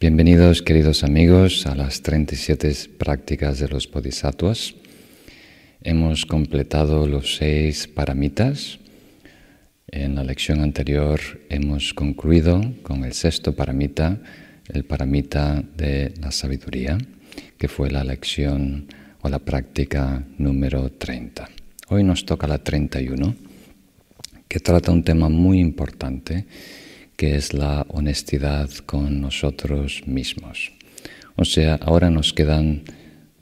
Bienvenidos queridos amigos a las 37 prácticas de los bodhisattvas. Hemos completado los seis paramitas. En la lección anterior hemos concluido con el sexto paramita, el paramita de la sabiduría, que fue la lección o la práctica número 30. Hoy nos toca la 31, que trata un tema muy importante, que es la honestidad con nosotros mismos. O sea, ahora nos quedan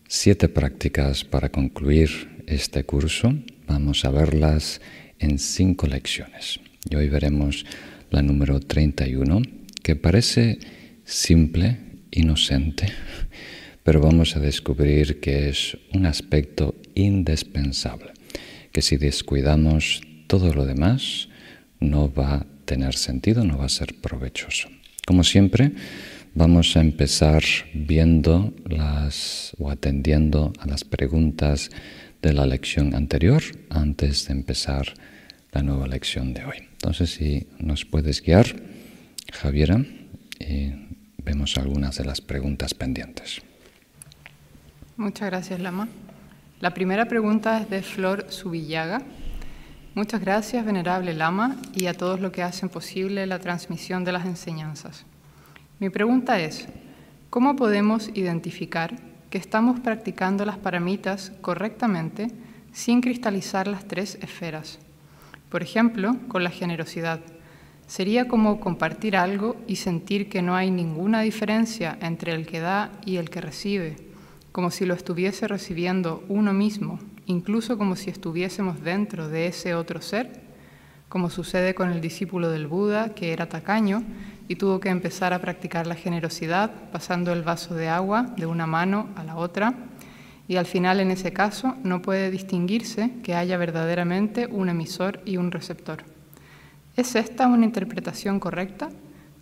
siete prácticas para concluir este curso. Vamos a verlas en cinco lecciones. Y hoy veremos la número 31, que parece simple, inocente, pero vamos a descubrir que es un aspecto indispensable que si descuidamos todo lo demás, no va tener sentido, no va a ser provechoso. Como siempre, vamos a empezar viendo las o atendiendo a las preguntas de la lección anterior antes de empezar la nueva lección de hoy. Entonces, si nos puedes guiar, Javiera, vemos algunas de las preguntas pendientes. Muchas gracias, Lama. La primera pregunta es de Flor Subillaga. Muchas gracias, venerable Lama, y a todos los que hacen posible la transmisión de las enseñanzas. Mi pregunta es, ¿cómo podemos identificar que estamos practicando las paramitas correctamente sin cristalizar las tres esferas? Por ejemplo, con la generosidad. Sería como compartir algo y sentir que no hay ninguna diferencia entre el que da y el que recibe como si lo estuviese recibiendo uno mismo, incluso como si estuviésemos dentro de ese otro ser, como sucede con el discípulo del Buda, que era tacaño y tuvo que empezar a practicar la generosidad pasando el vaso de agua de una mano a la otra, y al final en ese caso no puede distinguirse que haya verdaderamente un emisor y un receptor. ¿Es esta una interpretación correcta?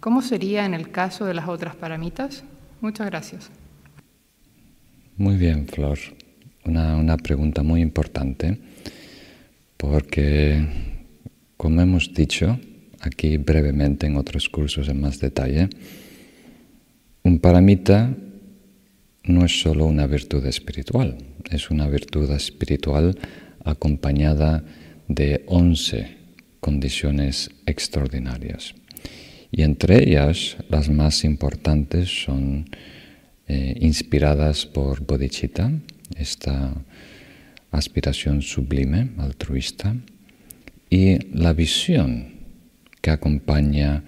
¿Cómo sería en el caso de las otras paramitas? Muchas gracias. Muy bien, Flor. Una, pregunta muy importante porque, como hemos dicho aquí brevemente en otros cursos en más detalle, un paramita no es solo una virtud espiritual, es una virtud espiritual acompañada de once condiciones extraordinarias. Y entre ellas, las más importantes son eh, inspiradas por bodhicitta, esta aspiración sublime, altruista, y la visión que acompaña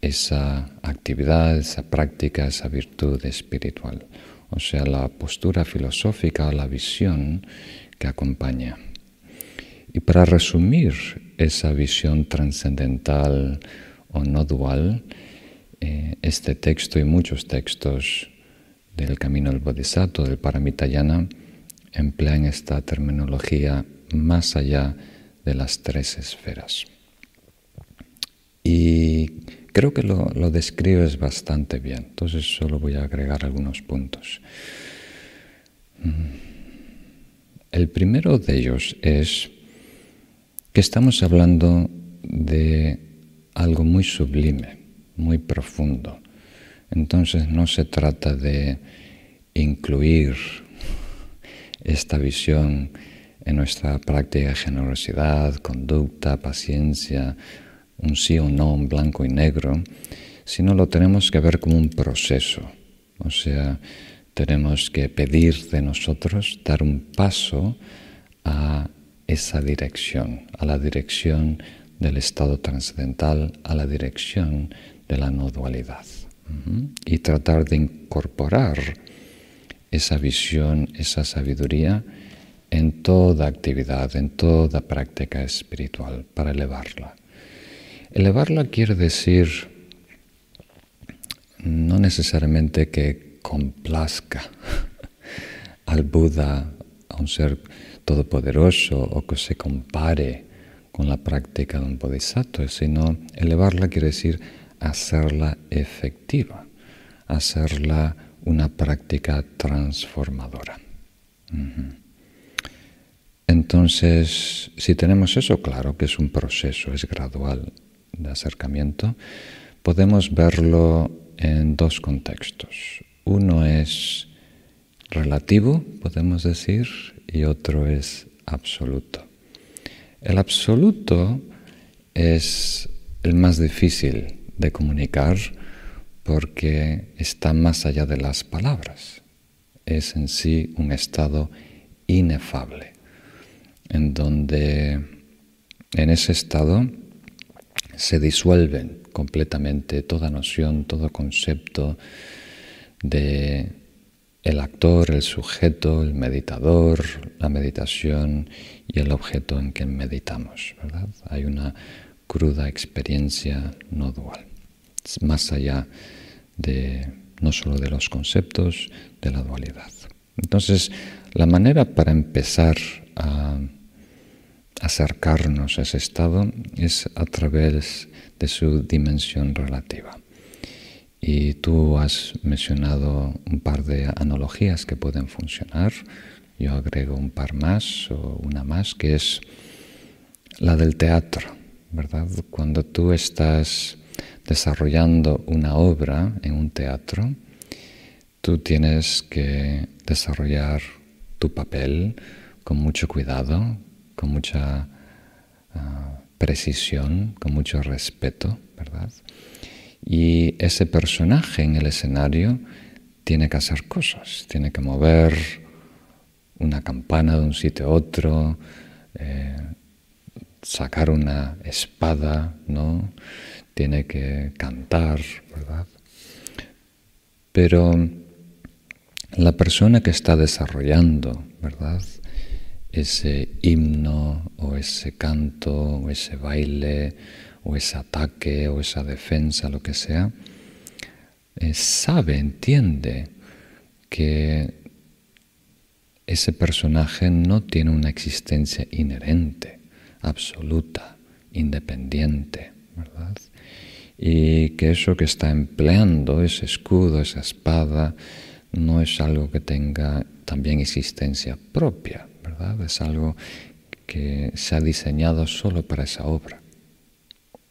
esa actividad, esa práctica, esa virtud espiritual. O sea, la postura filosófica, la visión que acompaña. Y para resumir esa visión trascendental o no dual, eh, este texto y muchos textos del camino del Bodhisattva, del Paramitayana, emplean esta terminología más allá de las tres esferas. Y creo que lo, lo describes bastante bien, entonces solo voy a agregar algunos puntos. Mm. El primero de ellos es que estamos hablando de algo muy sublime, muy profundo, entonces no se trata de incluir esta visión en nuestra práctica de generosidad, conducta, paciencia, un sí o no, un blanco y negro, sino lo tenemos que ver como un proceso. O sea, tenemos que pedir de nosotros dar un paso a esa dirección, a la dirección del estado trascendental, a la dirección de la no dualidad y tratar de incorporar esa visión, esa sabiduría en toda actividad, en toda práctica espiritual, para elevarla. Elevarla quiere decir no necesariamente que complazca al Buda, a un ser todopoderoso, o que se compare con la práctica de un bodhisattva, sino elevarla quiere decir hacerla efectiva, hacerla una práctica transformadora. Entonces, si tenemos eso, claro que es un proceso, es gradual de acercamiento, podemos verlo en dos contextos. Uno es relativo, podemos decir, y otro es absoluto. El absoluto es el más difícil de comunicar porque está más allá de las palabras. Es en sí un estado inefable, en donde en ese estado se disuelven completamente toda noción, todo concepto de el actor, el sujeto, el meditador, la meditación y el objeto en que meditamos. ¿verdad? Hay una cruda experiencia no dual, más allá de no solo de los conceptos, de la dualidad. Entonces, la manera para empezar a acercarnos a ese estado es a través de su dimensión relativa. Y tú has mencionado un par de analogías que pueden funcionar. Yo agrego un par más o una más, que es la del teatro, ¿verdad? Cuando tú estás desarrollando una obra en un teatro, tú tienes que desarrollar tu papel con mucho cuidado, con mucha ah, precisión, con mucho respeto, ¿verdad? Y ese personaje en el escenario tiene que hacer cosas, tiene que mover una campana de un sitio a otro, eh, sacar una espada, ¿no? Tiene que cantar, ¿verdad? Pero la persona que está desarrollando, ¿verdad? ese himno o ese canto o ese baile o ese ataque o esa defensa, lo que sea, eh, sabe, entiende que ese personaje no tiene una existencia inherente, absoluta, independiente, ¿verdad? Y que eso que está empleando, ese escudo, esa espada, no es algo que tenga también existencia propia, es algo que se ha diseñado solo para esa obra,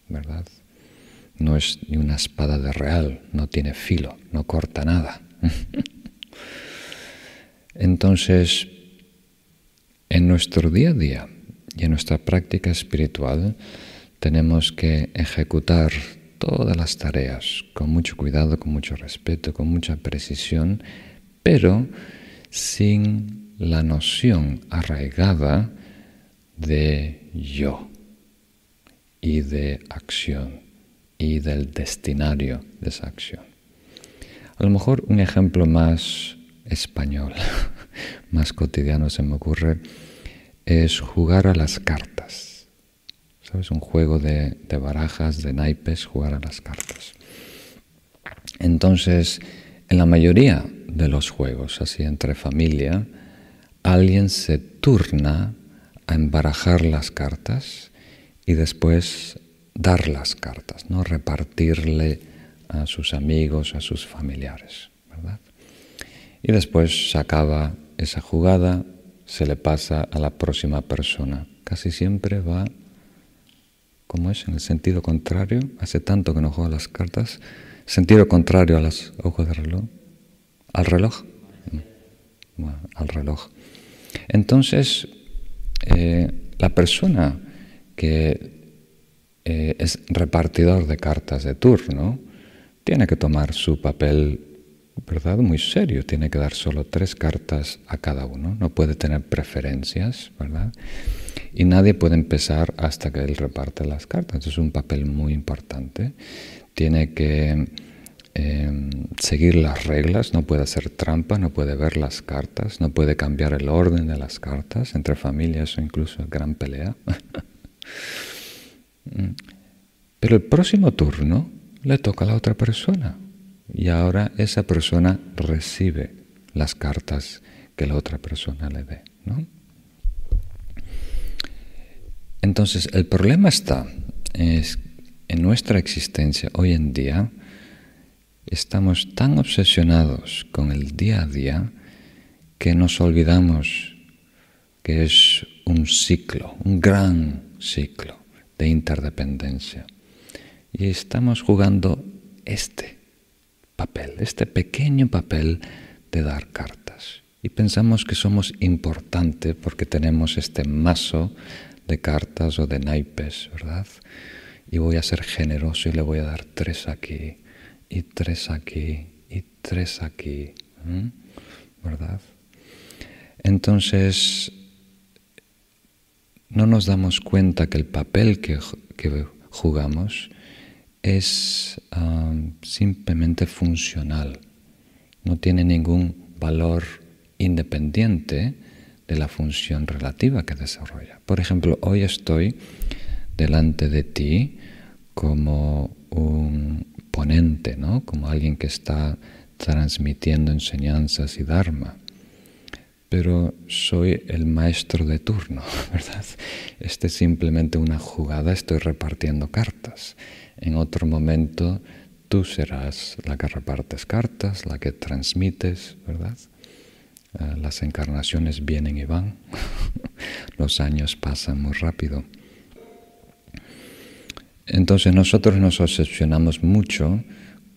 ¿verdad? No es ni una espada de real, no tiene filo, no corta nada. Entonces, en nuestro día a día y en nuestra práctica espiritual tenemos que ejecutar todas las tareas con mucho cuidado, con mucho respeto, con mucha precisión, pero sin la noción arraigada de yo y de acción y del destinario de esa acción. A lo mejor un ejemplo más español, más cotidiano se me ocurre, es jugar a las cartas. ¿Sabes? Un juego de, barajas, de naipes, jugar a las cartas. Entonces, en la mayoría de los juegos, así entre familia, alguien se turna a embarajar las cartas y después dar las cartas, ¿no? repartirle a sus amigos, a sus familiares. ¿verdad? Y después se acaba esa jugada, se le pasa a la próxima persona. Casi siempre va, como es, en el sentido contrario. Hace tanto que no juega las cartas. Sentido contrario a los ojos del reloj. ¿Al reloj? Al reloj. Entonces, eh, la persona que eh, es repartidor de cartas de turno tiene que tomar su papel ¿verdad? muy serio, tiene que dar solo tres cartas a cada uno, no puede tener preferencias, ¿verdad? Y nadie puede empezar hasta que él reparte las cartas, es un papel muy importante. Tiene que Em, seguir las reglas, no puede hacer trampa, no puede ver las cartas, no puede cambiar el orden de las cartas, entre familias o incluso gran pelea. Mm. Pero el próximo turno le toca a la otra persona y ahora esa persona recibe las cartas que la otra persona le dé. Entonces, el problema está es en nuestra existencia hoy en día, estamos tan obsesionados con el día a día que nos olvidamos que es un ciclo, un gran ciclo de interdependencia. Y estamos jugando este papel, este pequeño papel de dar cartas. Y pensamos que somos importantes porque tenemos este mazo de cartas o de naipes, ¿verdad? Y voy a ser generoso y le voy a dar tres aquí, y tres aquí, y tres aquí, ¿verdad? Entonces, no nos damos cuenta que el papel que, jugamos es simplemente funcional, no tiene ningún valor independiente de la función relativa que desarrolla. Por ejemplo, hoy estoy delante de ti como un ponente, ¿no? como alguien que está transmitiendo enseñanzas y dharma. Pero soy el maestro de turno, ¿verdad? Este es simplemente una jugada, estoy repartiendo cartas. En otro momento tú serás la que repartes cartas, la que transmites, ¿verdad? Ah, las encarnaciones vienen y van, los años pasan muy rápido. Entonces nosotros nos obsesionamos mucho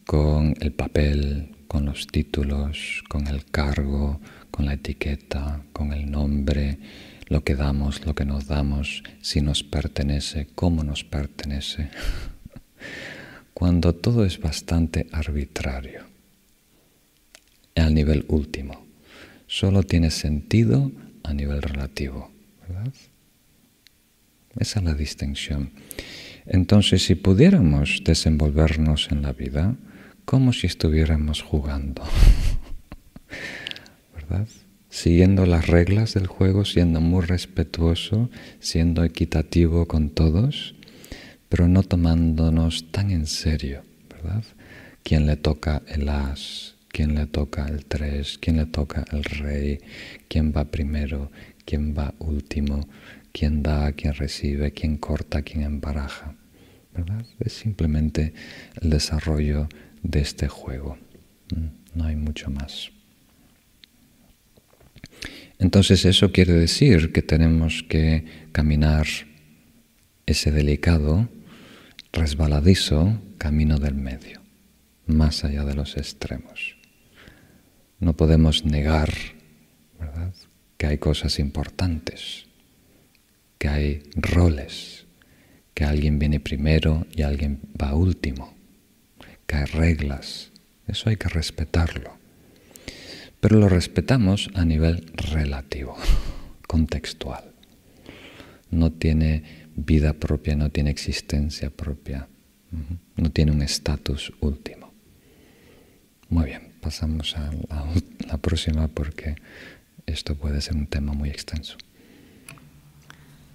con el papel, con los títulos, con el cargo, con la etiqueta, con el nombre, lo que damos, lo que nos damos, si nos pertenece, cómo nos pertenece, cuando todo es bastante arbitrario al nivel último solo tiene sentido a nivel relativo, ¿verdad? Esa es la distinción. Entonces, si pudiéramos desenvolvernos en la vida como si estuviéramos jugando, ¿verdad? Siguiendo las reglas del juego, siendo muy respetuoso, siendo equitativo con todos, pero no tomándonos tan en serio, ¿verdad? Quien le toca el as, quién le toca el 3, quién le toca el rey, quién va primero, quién va último, quién da, quién recibe, quién corta, quién embaraja. ¿verdad? Es simplemente el desarrollo de este juego. Mm, no hay mucho más. Entonces eso quiere decir que tenemos que caminar ese delicado, resbaladizo camino del medio, más allá de los extremos. No podemos negar. Que hay cosas importantes, que hay roles, que alguien viene primero y alguien va último, que hay reglas. Eso hay que respetarlo. Pero lo respetamos a nivel relativo, contextual. No tiene vida propia, no tiene existencia propia, no tiene un estatus último. Muy bien pasamos a la, próxima porque esto puede ser un tema muy extenso.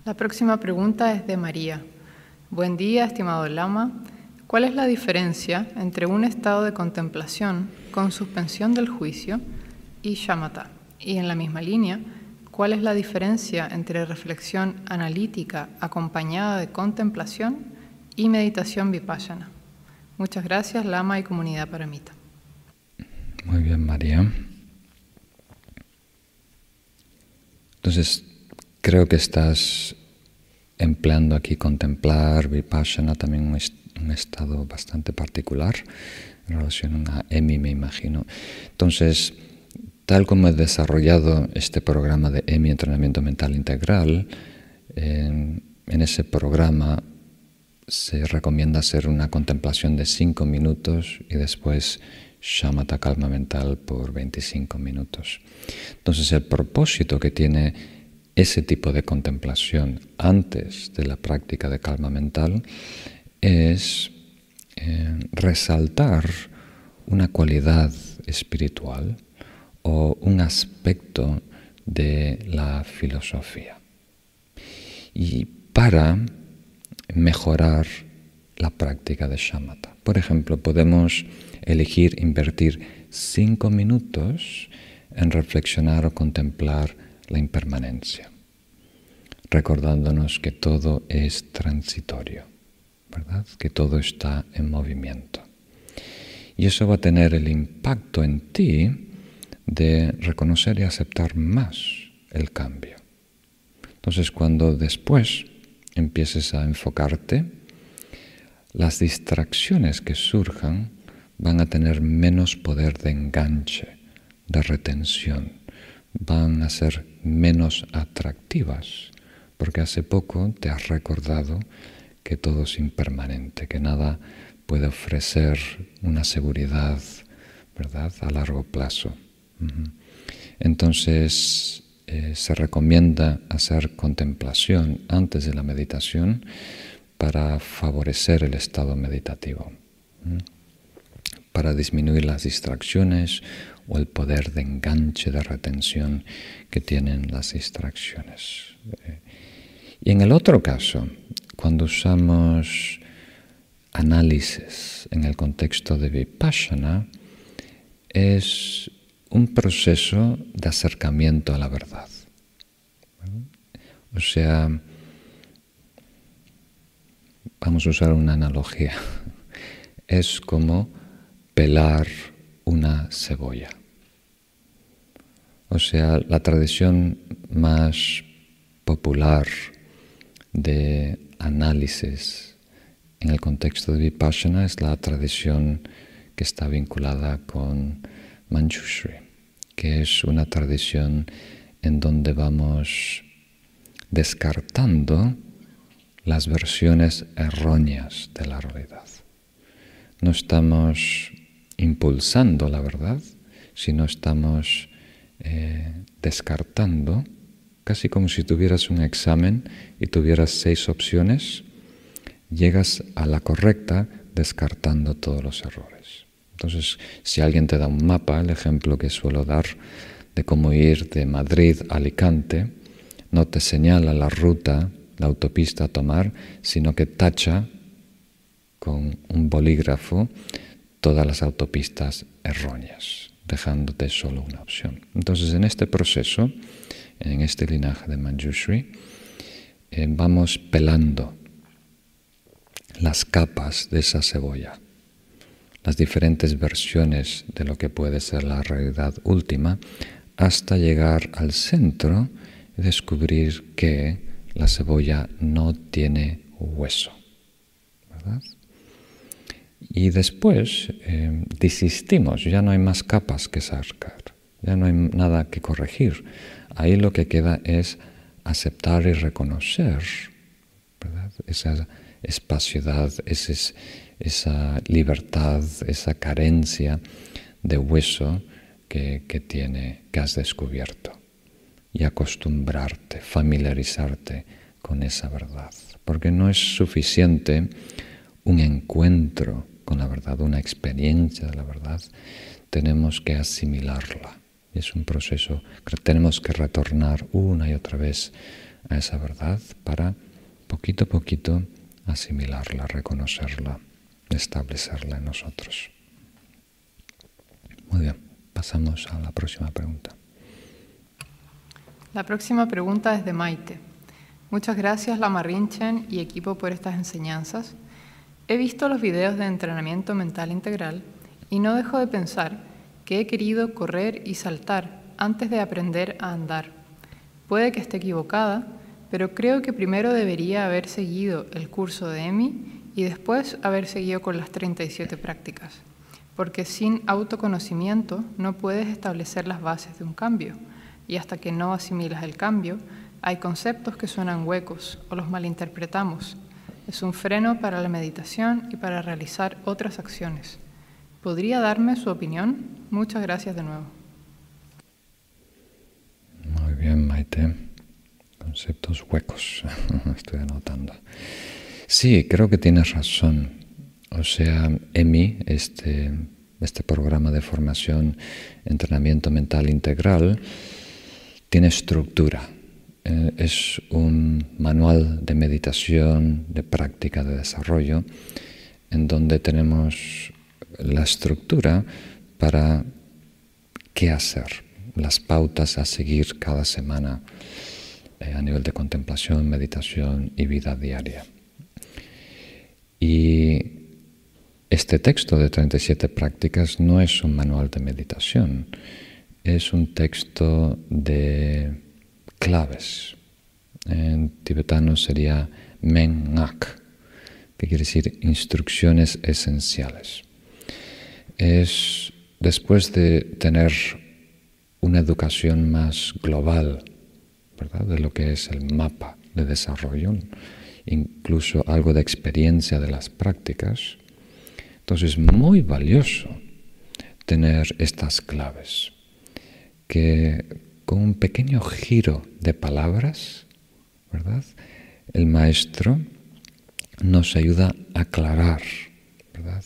La próxima pregunta es de María. Buen día, estimado Lama. ¿Cuál es la diferencia entre un estado de contemplación con suspensión del juicio y shamatha? Y en la misma línea, ¿cuál es la diferencia entre reflexión analítica acompañada de contemplación y meditación vipassana? Muchas gracias, Lama y comunidad paramita. Muy bien, María. Entonces, creo que estás empleando aquí contemplar, vipassana, también un, estado bastante particular en relación a EMI, me imagino. Entonces, tal como he desarrollado este programa de EMI, Entrenamiento Mental Integral, en, ese programa se recomienda hacer una contemplación de cinco minutos y después shamatha calma mental por 25 minutos. Entonces el propósito que tiene ese tipo de contemplación antes de la práctica de calma mental es eh, resaltar una cualidad espiritual o un aspecto de la filosofía. Y para mejorar la práctica de shamatha. Por ejemplo, podemos elegir invertir cinco minutos en reflexionar o contemplar la impermanencia, recordándonos que todo es transitorio, ¿verdad? Que todo está en movimiento. Y eso va a tener el impacto en ti de reconocer y aceptar más el cambio. Entonces, cuando después empieces a enfocarte, las distracciones que surjan van a tener menos poder de enganche, de retención, van a ser menos atractivas, porque hace poco te has recordado que todo es impermanente, que nada puede ofrecer una seguridad, ¿verdad?, a largo plazo. Entonces, eh, se recomienda hacer contemplación antes de la meditación para favorecer el estado meditativo, para disminuir las distracciones o el poder de enganche, de retención que tienen las distracciones. Eh, y en el otro caso, cuando usamos análisis en el contexto de vipassana, es un proceso de acercamiento a la verdad. O sea, vamos a usar una analogía, es como pelar una cebolla. O sea, la tradición más popular de análisis en el contexto de Vipassana es la tradición que está vinculada con Manjushri, que es una tradición en donde vamos descartando las versiones erróneas de la realidad. No estamos impulsando la verdad, sino estamos eh, descartando, casi como si tuvieras un examen y tuvieras seis opciones, llegas a la correcta descartando todos los errores. Entonces, si alguien te da un mapa, el ejemplo que suelo dar de cómo ir de Madrid a Alicante, no te señala la ruta, la autopista a tomar, sino que tacha con un bolígrafo todas las autopistas erróneas, dejándote solo una opción. Entonces, en este proceso, en este linaje de Manjushri, eh, vamos pelando las capas de esa cebolla, las diferentes versiones de lo que puede ser la realidad última, hasta llegar al centro y descubrir que la cebolla no tiene hueso. Y después eh, desistimos, ya no hay más capas que sacar, ya no hay nada que corregir. Ahí lo que queda es aceptar y reconocer esa espaciedad, esa libertad, esa carencia de hueso que, que, tiene, que has descubierto. Y acostumbrarte, familiarizarte con esa verdad. Porque no es suficiente un encuentro con la verdad, una experiencia de la verdad, tenemos que asimilarla. Es un proceso que tenemos que retornar una y otra vez a esa verdad para poquito a poquito asimilarla, reconocerla, establecerla en nosotros. Muy bien, pasamos a la próxima pregunta. La próxima pregunta es de Maite. Muchas gracias Lama Rinchen y equipo por estas enseñanzas. He visto los videos de entrenamiento mental integral y no dejo de pensar que he querido correr y saltar antes de aprender a andar. Puede que esté equivocada, pero creo que primero debería haber seguido el curso de EMI y después haber seguido con las 37 prácticas, porque sin autoconocimiento no puedes establecer las bases de un cambio y hasta que no asimilas el cambio, hay conceptos que suenan huecos o los malinterpretamos es un freno para la meditación y para realizar otras acciones. ¿Podría darme su opinión? Muchas gracias de nuevo. Muy bien, Maite. Conceptos huecos, estoy anotando. Sí, creo que tienes razón. O sea, EMI, este, este programa de formación, entrenamiento mental integral, tiene estructura eh, es un manual de meditación, de práctica, de desarrollo, en donde tenemos la estructura para qué hacer, las pautas a seguir cada semana eh, a nivel de contemplación, meditación y vida diaria. Y este texto de 37 prácticas no es un manual de meditación, es un texto de claves. En tibetano sería men ngak, que quiere decir instrucciones esenciales. es después de tener una educación más global, ¿verdad? De lo que es el mapa de desarrollo, incluso algo de experiencia de las prácticas. Entonces es muy valioso tener estas claves, que con un pequeño giro de palabras, ¿verdad? El maestro nos ayuda a aclarar, ¿verdad?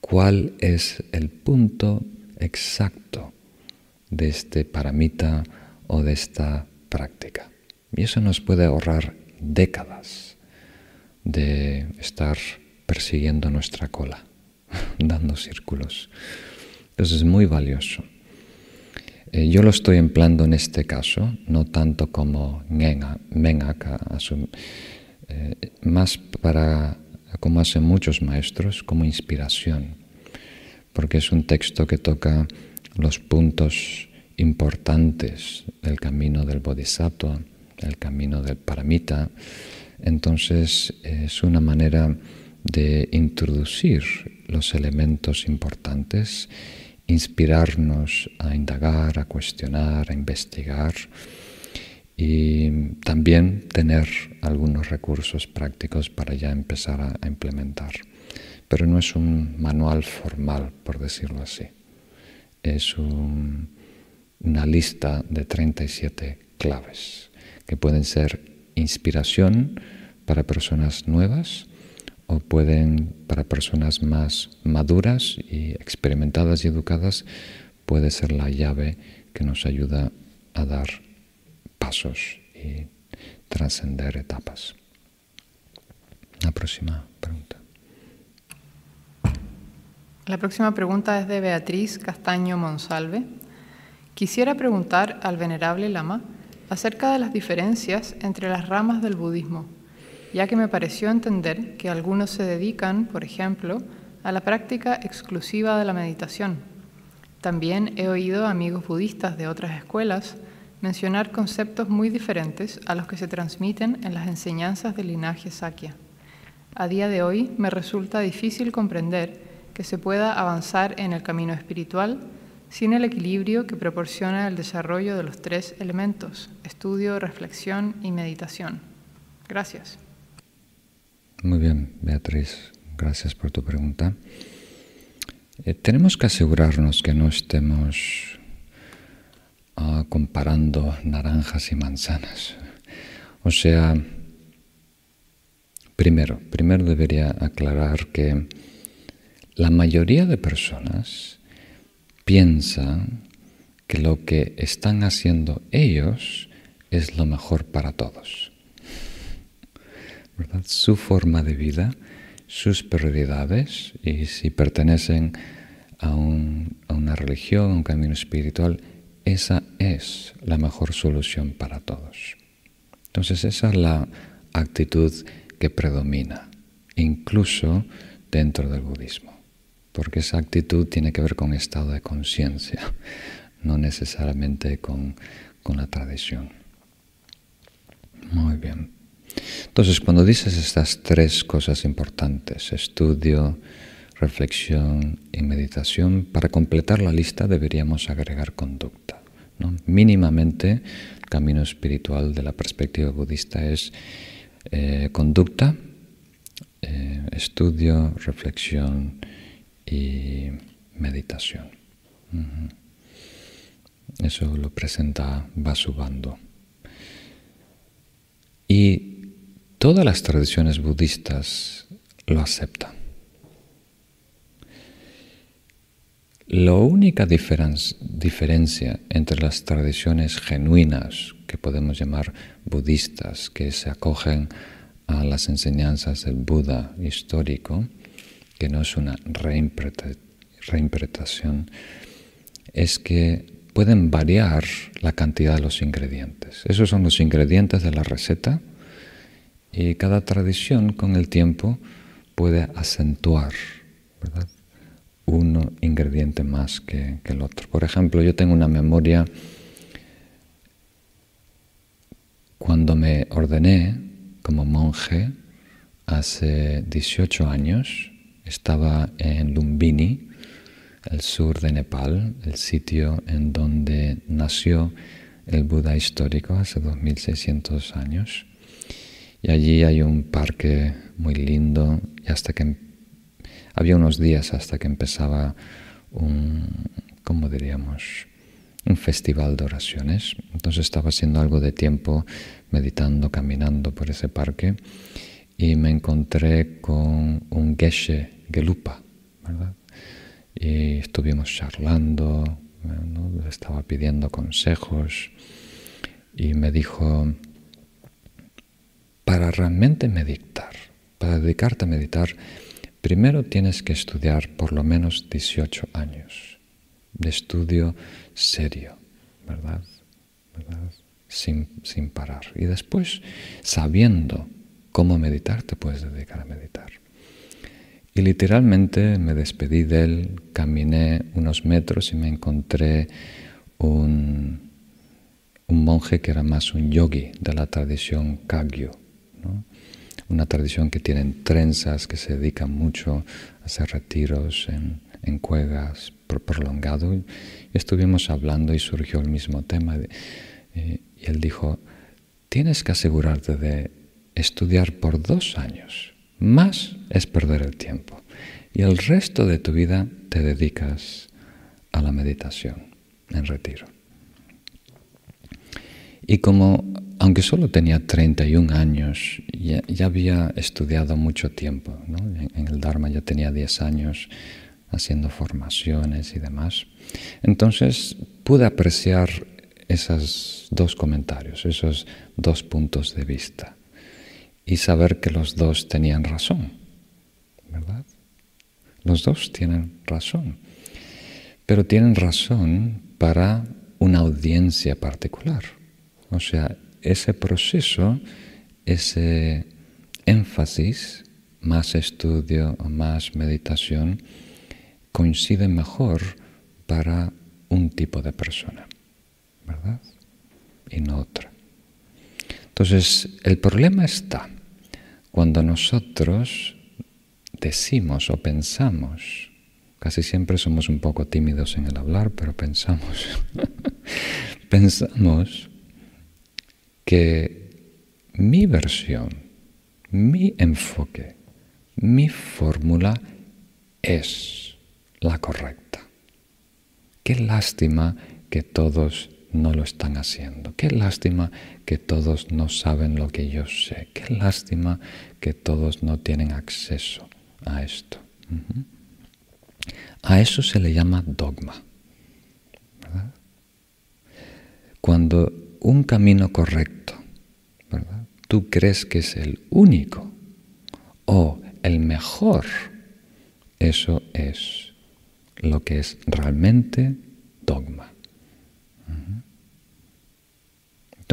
¿Cuál es el punto exacto de este paramita o de esta práctica? Y eso nos puede ahorrar décadas de estar persiguiendo nuestra cola, dando círculos. Entonces es muy valioso. Eh, yo lo estoy empleando en este caso, no tanto como Menaka, eh, más para, como hacen muchos maestros, como inspiración, porque es un texto que toca los puntos importantes del camino del Bodhisattva, el camino del Paramita. Entonces es una manera de introducir los elementos importantes inspirarnos a indagar, a cuestionar, a investigar y también tener algunos recursos prácticos para ya empezar a, implementar. Pero no es un manual formal, por decirlo así. Es una lista de 37 claves que pueden ser inspiración para personas nuevas, o pueden, para personas más maduras y experimentadas y educadas, puede ser la llave que nos ayuda a dar pasos y trascender etapas. La próxima pregunta. La próxima pregunta es de Beatriz Castaño Monsalve. Quisiera preguntar al venerable Lama acerca de las diferencias entre las ramas del budismo ya que me pareció entender que algunos se dedican, por ejemplo, a la práctica exclusiva de la meditación. También he oído amigos budistas de otras escuelas mencionar conceptos muy diferentes a los que se transmiten en las enseñanzas del linaje Sakya. A día de hoy me resulta difícil comprender que se pueda avanzar en el camino espiritual sin el equilibrio que proporciona el desarrollo de los tres elementos, estudio, reflexión y meditación. Gracias. Muy bien, Beatriz, gracias por tu pregunta. Eh, tenemos que asegurarnos que no estemos ah, comparando naranjas y manzanas. O sea, primero, primero debería aclarar que la mayoría de personas piensan que lo que están haciendo ellos es lo mejor para todos. Su forma de vida, sus prioridades y si pertenecen a, una religión, a un camino espiritual, esa es la mejor solución para todos. Entonces esa es la actitud que predomina, incluso dentro del budismo, porque esa actitud tiene que ver con estado de conciencia, no necesariamente con la tradición. Muy bien. Entonces, cuando dices estas tres cosas importantes, estudio, reflexión y meditación, para completar la lista deberíamos agregar conducta. Mínimamente, el camino espiritual de la perspectiva budista es eh, conducta, eh, estudio, reflexión y meditación. Eso lo presenta Vasubandhu. Y Todas las tradiciones budistas lo aceptan. La única diferencia entre las tradiciones genuinas, que podemos llamar budistas, que se acogen a las enseñanzas del Buda histórico, que no es una reinterpretación, es que pueden variar la cantidad de los ingredientes. Esos son los ingredientes de la receta y cada tradición con el tiempo puede acentuar un ingrediente más que, el otro. Por ejemplo, yo tengo una memoria cuando me ordené como monje hace 18 años, estaba en Lumbini, el sur de Nepal, el sitio en donde nació el Buda histórico hace 2600 años. Y allí hay un parque muy lindo y hasta que em, había unos días hasta que empezaba un, ¿cómo diríamos? Un festival de oraciones. Entonces estaba haciendo algo de tiempo meditando, caminando por ese parque y me encontré con un geshe gelupa, ¿verdad? Y estuvimos charlando, estaba pidiendo consejos y me dijo, para realmente meditar, para dedicarte a meditar, primero tienes que estudiar por lo menos 18 años de estudio serio, ¿verdad? Sin, sin parar. Y después, sabiendo cómo meditar, te puedes dedicar a meditar. Y literalmente me despedí de él, caminé unos metros y me encontré un, un monje que era más un yogi de la tradición Kagyu, una tradición que tienen trenzas, que se dedican mucho a hacer retiros en, en cuevas prolongado. Y estuvimos hablando y surgió el mismo tema. Eh, y él dijo, tienes que asegurarte de estudiar por dos años. Más es perder el tiempo. Y el resto de tu vida te dedicas a la meditación en retiro. Y como, aunque solo tenía 31 años, ya, había estudiado mucho tiempo, ¿no? en, en, el Dharma ya tenía 10 años haciendo formaciones y demás, entonces pude apreciar esos dos comentarios, esos dos puntos de vista y saber que los dos tenían razón, ¿verdad? Los dos tienen razón, pero tienen razón para una audiencia particular. O sea, ese proceso, ese énfasis, más estudio más meditación, coincide mejor para un tipo de persona, ¿verdad? Y no otra. Entonces, el problema está cuando nosotros decimos o pensamos, casi siempre somos un poco tímidos en el hablar, pero pensamos, pensamos que mi versión, mi enfoque, mi fórmula es la correcta. Qué lástima que todos no lo están haciendo. Qué lástima que todos no saben lo que yo sé. Qué lástima que todos no tienen acceso a esto. A eso se le llama dogma. Cuando un camino correcto. Tú crees que es el único o el mejor. Eso es lo que es realmente dogma.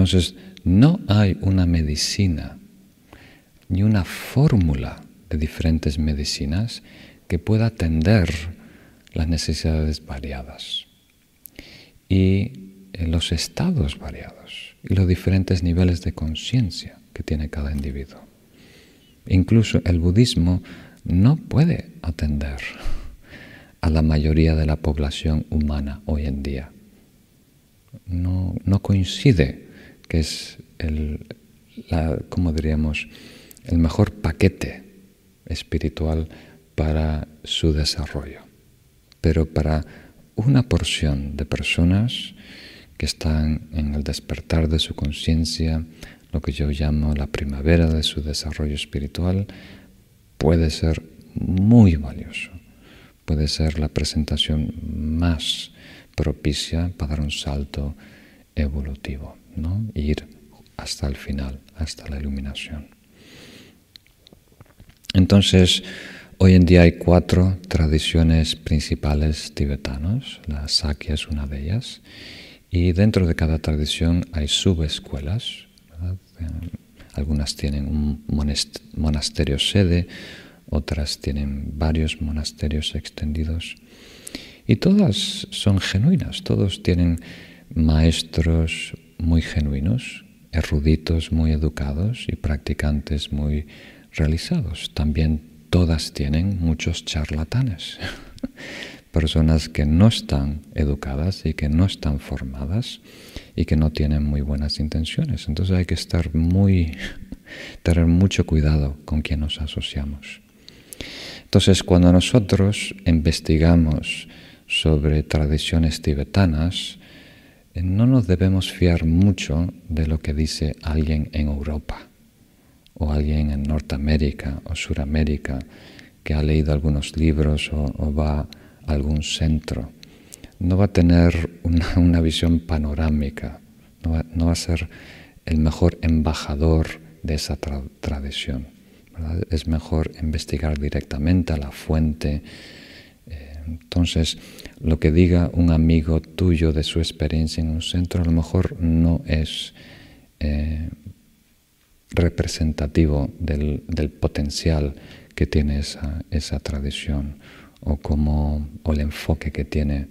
Entonces, no hay una medicina ni una fórmula de diferentes medicinas que pueda atender las necesidades variadas. Y los estados variados y los diferentes niveles de conciencia que tiene cada individuo. Incluso el budismo no puede atender a la mayoría de la población humana hoy en día. No, no coincide que es el, la, diríamos, el mejor paquete espiritual para su desarrollo. Pero para una porción de personas que están en el despertar de su conciencia, lo que yo llamo la primavera de su desarrollo espiritual, puede ser muy valioso. Puede ser la presentación más propicia para dar un salto evolutivo, ¿no? ir hasta el final, hasta la iluminación. Entonces, hoy en día hay cuatro tradiciones principales tibetanas, la Sakya es una de ellas, y dentro de cada tradición hay subescuelas. Algunas tienen un monasterio sede, otras tienen varios monasterios extendidos. Y todas son genuinas, todos tienen maestros muy genuinos, eruditos muy educados y practicantes muy realizados. También todas tienen muchos charlatanes, personas que no están educadas y que no están formadas y que no tienen muy buenas intenciones. Entonces hay que estar muy, tener mucho cuidado con quien nos asociamos. Entonces cuando nosotros investigamos sobre tradiciones tibetanas, no nos debemos fiar mucho de lo que dice alguien en Europa o alguien en Norteamérica o Suramérica que ha leído algunos libros o, va a algún centro. No va a tener una, visión panorámica, no va, a ser el mejor embajador de esa tradición. Es mejor investigar directamente a la fuente. Eh, entonces, lo que diga un amigo tuyo de su experiencia en un centro a lo mejor no es eh, representativo del, potencial que tiene esa, tradición o, como, o el enfoque que tiene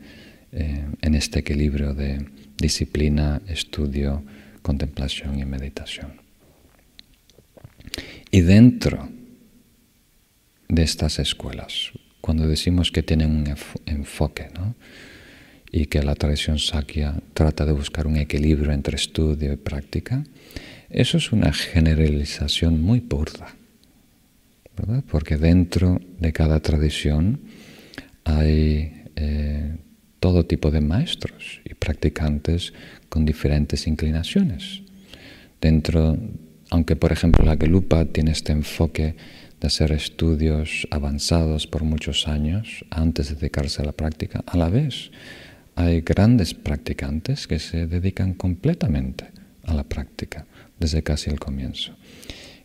eh, en este equilibrio de disciplina, estudio, contemplación y meditación. Y dentro de estas escuelas, cuando decimos que tienen un enfoque, ¿no? y que la tradición Sakya trata de buscar un equilibrio entre estudio y práctica, eso es una generalización muy burda, ¿verdad? porque dentro de cada tradición hay eh, todo tipo de maestros y practicantes con diferentes inclinaciones. Dentro, aunque por ejemplo la Gelupa tiene este enfoque hacer estudios avanzados por muchos años antes de dedicarse a la práctica, a la vez hay grandes practicantes que se dedican completamente a la práctica desde casi el comienzo.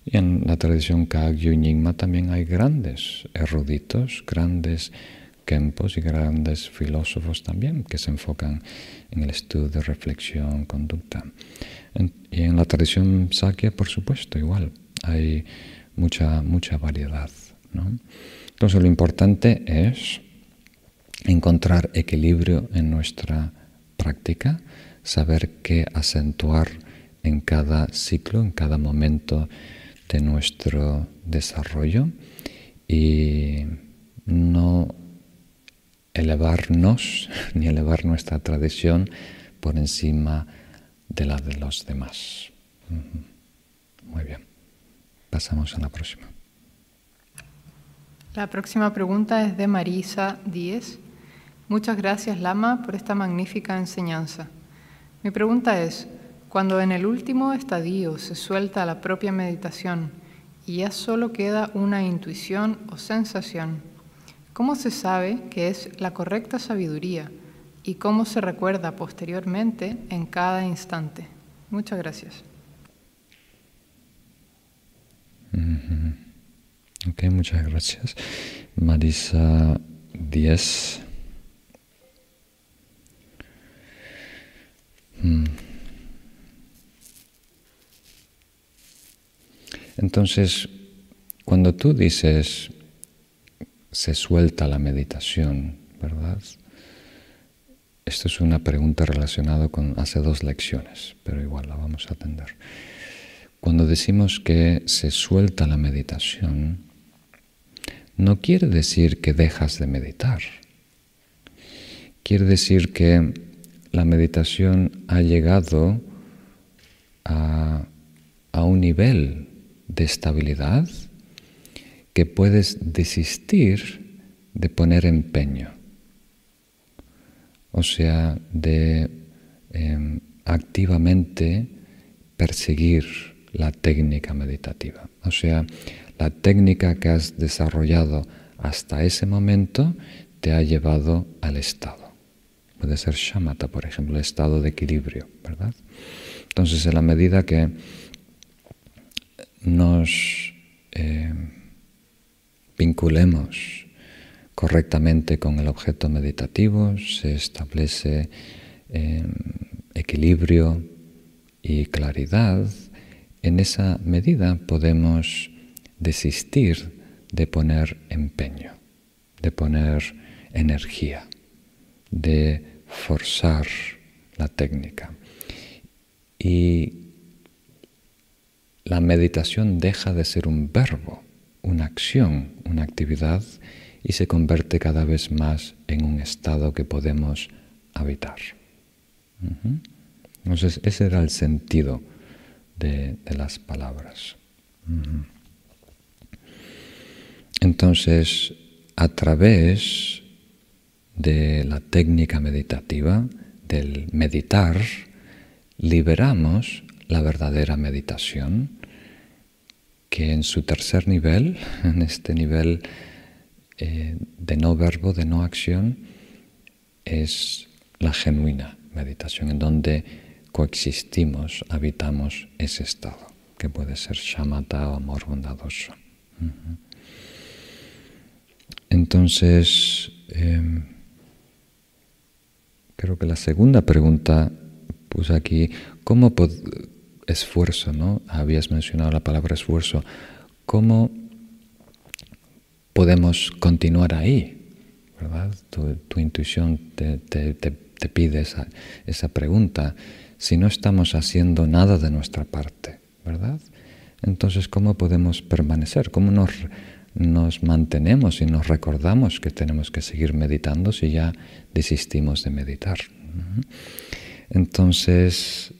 Y en la tradición Kagyu Nyingma también hay grandes eruditos, grandes kempos y grandes filósofos también que se enfocan en el estudio, reflexión, conducta. y en la tradición Sakya, por supuesto, igual. Hay mucha, mucha variedad. Entonces lo importante es encontrar equilibrio en nuestra práctica, saber qué acentuar en cada ciclo, en cada momento de nuestro desarrollo y no elevarnos ni elevar nuestra tradición por encima de la de los demás. Muy bien. Pasamos a la próxima. La próxima pregunta es de Marisa Díez. Muchas gracias, Lama, por esta magnífica enseñanza. Mi pregunta es, cuando en el último estadio se suelta la propia meditación y ya solo queda una intuición o sensación, ¿cómo se sabe que es la correcta sabiduría y cómo se recuerda posteriormente en cada instante? Muchas gracias. Ok, muchas gracias. Marisa Díaz. Mm. Entonces, cuando tú dices se suelta la meditación, ¿verdad? Esto es una pregunta relacionada con hace dos lecciones, pero igual la vamos a atender. Cuando decimos que se suelta la meditación, no quiere decir que dejas de meditar. Quiere decir que la meditación ha llegado a, a un nivel de estabilidad que puedes desistir de poner empeño, o sea, de em, activamente perseguir la técnica meditativa. O sea, la técnica que has desarrollado hasta ese momento te ha llevado al estado. Puede ser shamatha, por ejemplo, el estado de equilibrio, ¿verdad? Entonces, en la medida que nos eh, vinculemos correctamente con el objeto meditativo, se establece eh, equilibrio y claridad, en esa medida podemos desistir de poner empeño, de poner energía, de forzar la técnica. Y la meditación deja de ser un verbo, una acción, una actividad, y se convierte cada vez más en un estado que podemos habitar. Entonces, ese era el sentido de, las palabras. Entonces, a través de la técnica meditativa, del meditar, liberamos la verdadera meditación, que en su tercer nivel, en este nivel eh, de no verbo, de no acción, es la genuina meditación, en donde coexistimos, habitamos ese estado, que puede ser shamatha o amor bondadoso. Entonces, em, creo que la segunda pregunta puse aquí, ¿cómo esfuerzo, ¿no? Habías mencionado la palabra esfuerzo. ¿Cómo podemos continuar ahí? ¿Verdad? Tu, intuición te, pide esa, esa, pregunta. Si no estamos haciendo nada de nuestra parte, ¿verdad? Entonces, ¿cómo podemos permanecer? ¿Cómo nos, nos mantenemos y nos recordamos que tenemos que seguir meditando si ya desistimos de meditar? Entonces,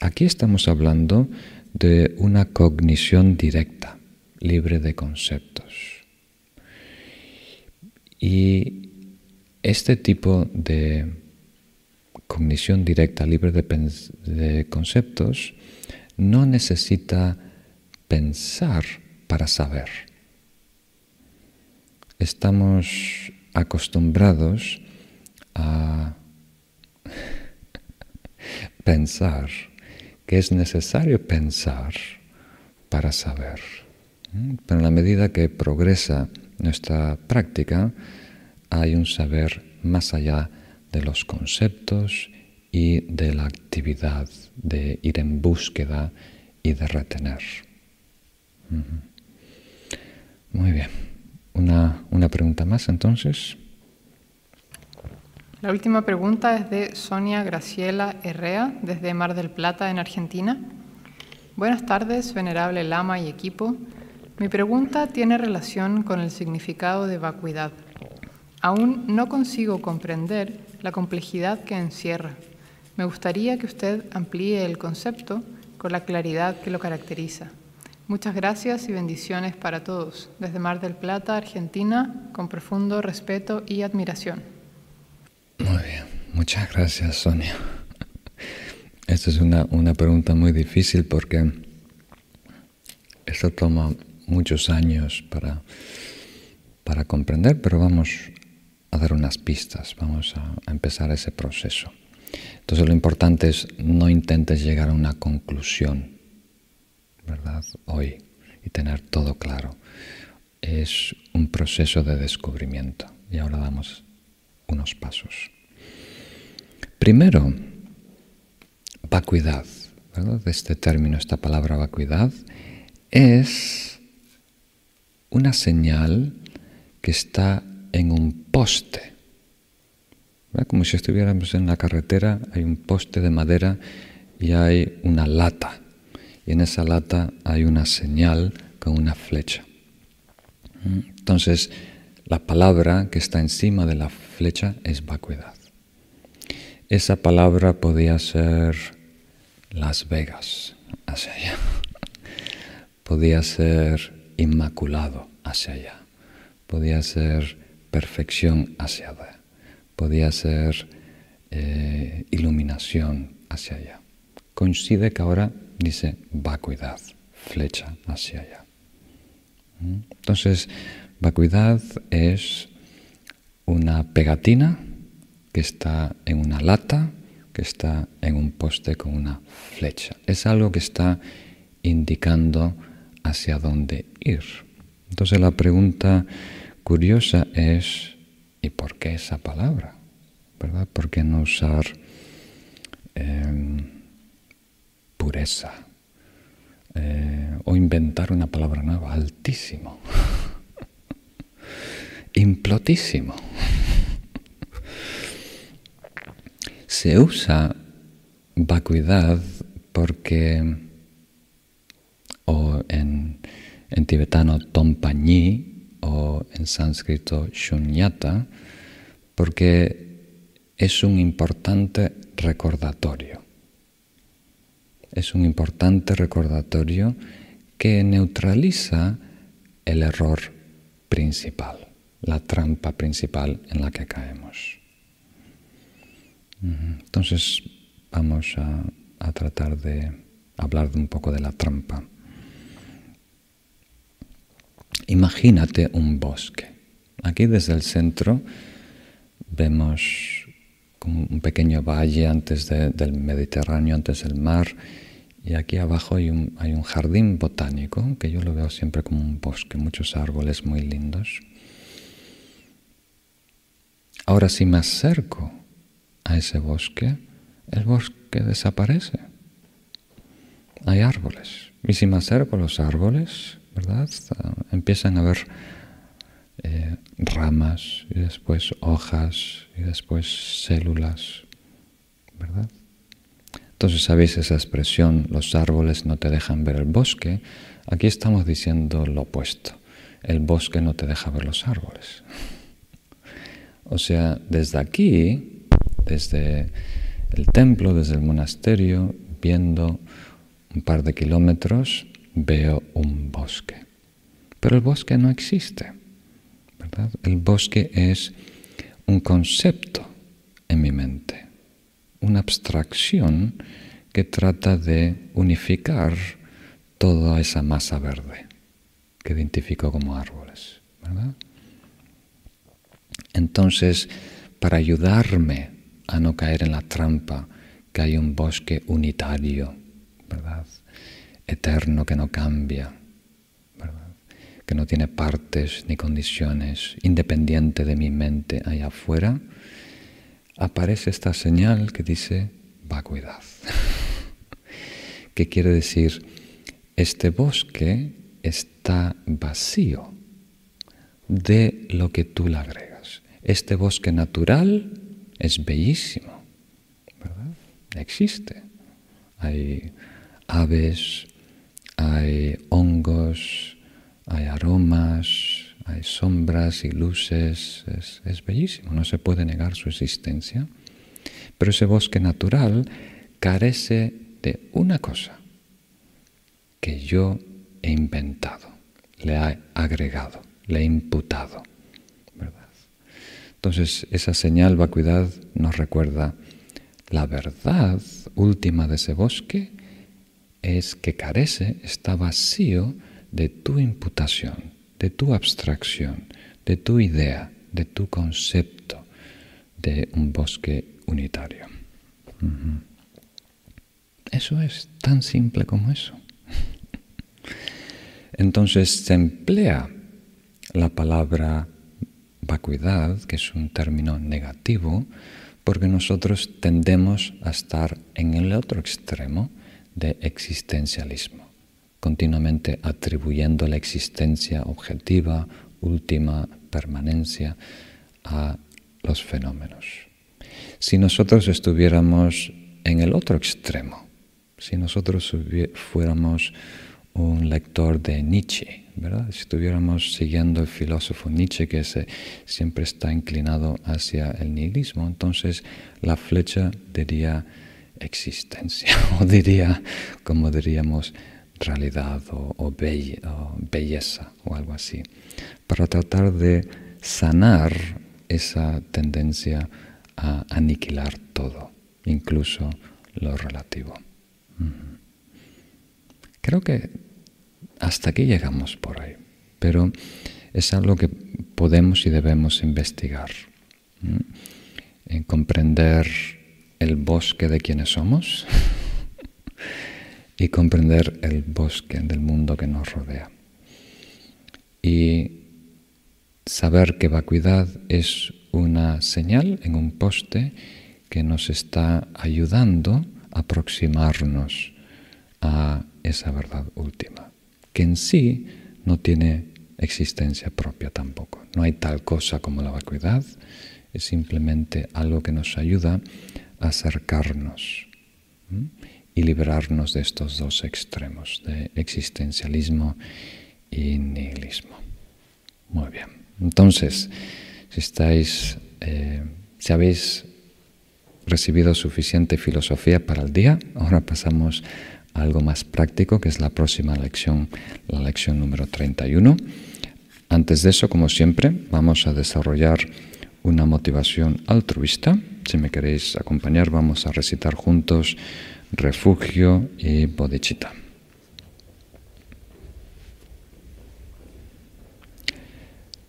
Aquí estamos hablando de una cognición directa, libre de conceptos. Y este tipo de cognición directa, libre de, conceptos, no necesita pensar para saber. Estamos acostumbrados a pensar que es necesario pensar para saber. Pero en la medida que progresa nuestra práctica, hay un saber más allá de los conceptos y de la actividad de ir en búsqueda y de retener. Muy bien. Una, una pregunta más entonces. La última pregunta es de Sonia Graciela Herrea, desde Mar del Plata, en Argentina. Buenas tardes, venerable Lama y equipo. Mi pregunta tiene relación con el significado de vacuidad. Aún no consigo comprender la complejidad que encierra. Me gustaría que usted amplíe el concepto con la claridad que lo caracteriza. Muchas gracias y bendiciones para todos. Desde Mar del Plata, Argentina, con profundo respeto y admiración. Muy bien, muchas gracias Sonia. Esta es una, pregunta muy difícil porque esto toma muchos años para, para comprender, pero vamos a dar unas pistas, vamos a, empezar ese proceso. Entonces lo importante es no intentes llegar a una conclusión, ¿verdad? Hoy y tener todo claro. Es un proceso de descubrimiento y ahora damos unos pasos. Primero, vacuidad, ¿verdad? Este término, esta palabra vacuidad, es una señal que está en un poste. Como si estuviéramos en la carretera, hay un poste de madera y hay una lata. Y en esa lata hay una señal con una flecha. Entonces, la palabra que está encima de la flecha es vacuidad. Esa palabra podía ser Las Vegas hacia allá. Podía ser inmaculado hacia allá. Podía ser perfección hacia allá. Podía ser eh, iluminación hacia allá. Coincide que ahora dice vacuidad, flecha hacia allá. ¿Mm? Entonces, Vacuidad es una pegatina que está en una lata, que está en un poste con una flecha. Es algo que está indicando hacia dónde ir. Entonces la pregunta curiosa es, ¿y por qué esa palabra? ¿Verdad? ¿Por qué no usar em, pureza? Eh, o inventar una palabra nueva, altísimo. implotísimo. Se usa vacuidad porque, o en, tibetano tompañi, o en sánscrito shunyata, porque es un importante recordatorio. Es un importante recordatorio que neutraliza el error principal, la trampa principal en la que caemos. Entonces vamos a, a tratar de hablar un poco de la trampa. Imagínate un bosque. Aquí desde el centro vemos un pequeño valle antes del Mediterráneo, antes del mar, y aquí abajo hay un, hay un jardín botánico, que yo lo veo siempre como un bosque, muchos árboles muy lindos. Ahora si me acerco a ese bosque, el bosque desaparece. Hay árboles. Y si me acerco a los árboles, ¿verdad? Empiezan a haber eh, ramas y después hojas y después células, ¿verdad? Entonces, ¿sabéis esa expresión, los árboles no te dejan ver el bosque? Aquí estamos diciendo lo opuesto. El bosque no te deja ver los árboles. O sea, desde aquí, desde el templo, desde el monasterio, viendo un par de kilómetros, veo un bosque. Pero el bosque no existe. ¿verdad? El bosque es un concepto en mi mente, una abstracción que trata de unificar toda esa masa verde que identifico como árboles. ¿verdad? Entonces, para ayudarme a no caer en la trampa que hay un bosque unitario, ¿verdad? Eterno que no cambia, que no tiene partes ni condiciones, independiente de mi mente allá afuera, aparece esta señal que dice vacuidad, que quiere decir, este bosque está vacío de lo que tú le agregas. Este bosque natural es bellísimo, ¿verdad? Existe. Hay aves, hay hongos, hay aromas, hay sombras y luces, es, bellísimo, no se puede negar su existencia. Pero ese bosque natural carece de una cosa que yo he inventado, le he agregado, le he imputado. ¿verdad? Entonces esa señal vacuidad nos recuerda la verdad última de ese bosque es que carece, está vacío de tu imputación, de tu abstracción, de tu idea, de tu concepto de un bosque unitario. Eso es tan simple como eso. Entonces se emplea la palabra vacuidad, que es un término negativo, porque nosotros tendemos a estar en el otro extremo, de existencialismo, continuamente atribuyendo la existencia objetiva, última, permanencia a los fenómenos. Si nosotros estuviéramos en el otro extremo, si nosotros fuéramos un lector de Nietzsche, ¿verdad? Si estuviéramos siguiendo el filósofo Nietzsche que siempre está inclinado hacia el nihilismo, entonces la flecha diría existencia, o diría, como diríamos, realidad o, belleza o algo así, para tratar de sanar esa tendencia a aniquilar todo, incluso lo relativo. Creo que hasta aquí llegamos por ahí, pero es algo que podemos y debemos investigar, en comprender el bosque de quienes somos y comprender el bosque del mundo que nos rodea. Y saber que vacuidad es una señal en un poste que nos está ayudando a aproximarnos a esa verdad última, que en sí no tiene existencia propia tampoco. No hay tal cosa como la vacuidad, es simplemente algo que nos ayuda acercarnos y librarnos de estos dos extremos, de existencialismo y nihilismo. Muy bien. Entonces, si estáis, eh, si habéis recibido suficiente filosofía para el día, ahora pasamos a algo más práctico, que es la próxima lección, la lección número 31. Antes de eso, como siempre, vamos a desarrollar una motivación altruista. Si me queréis acompañar, vamos a recitar juntos refugio y bodhicitta.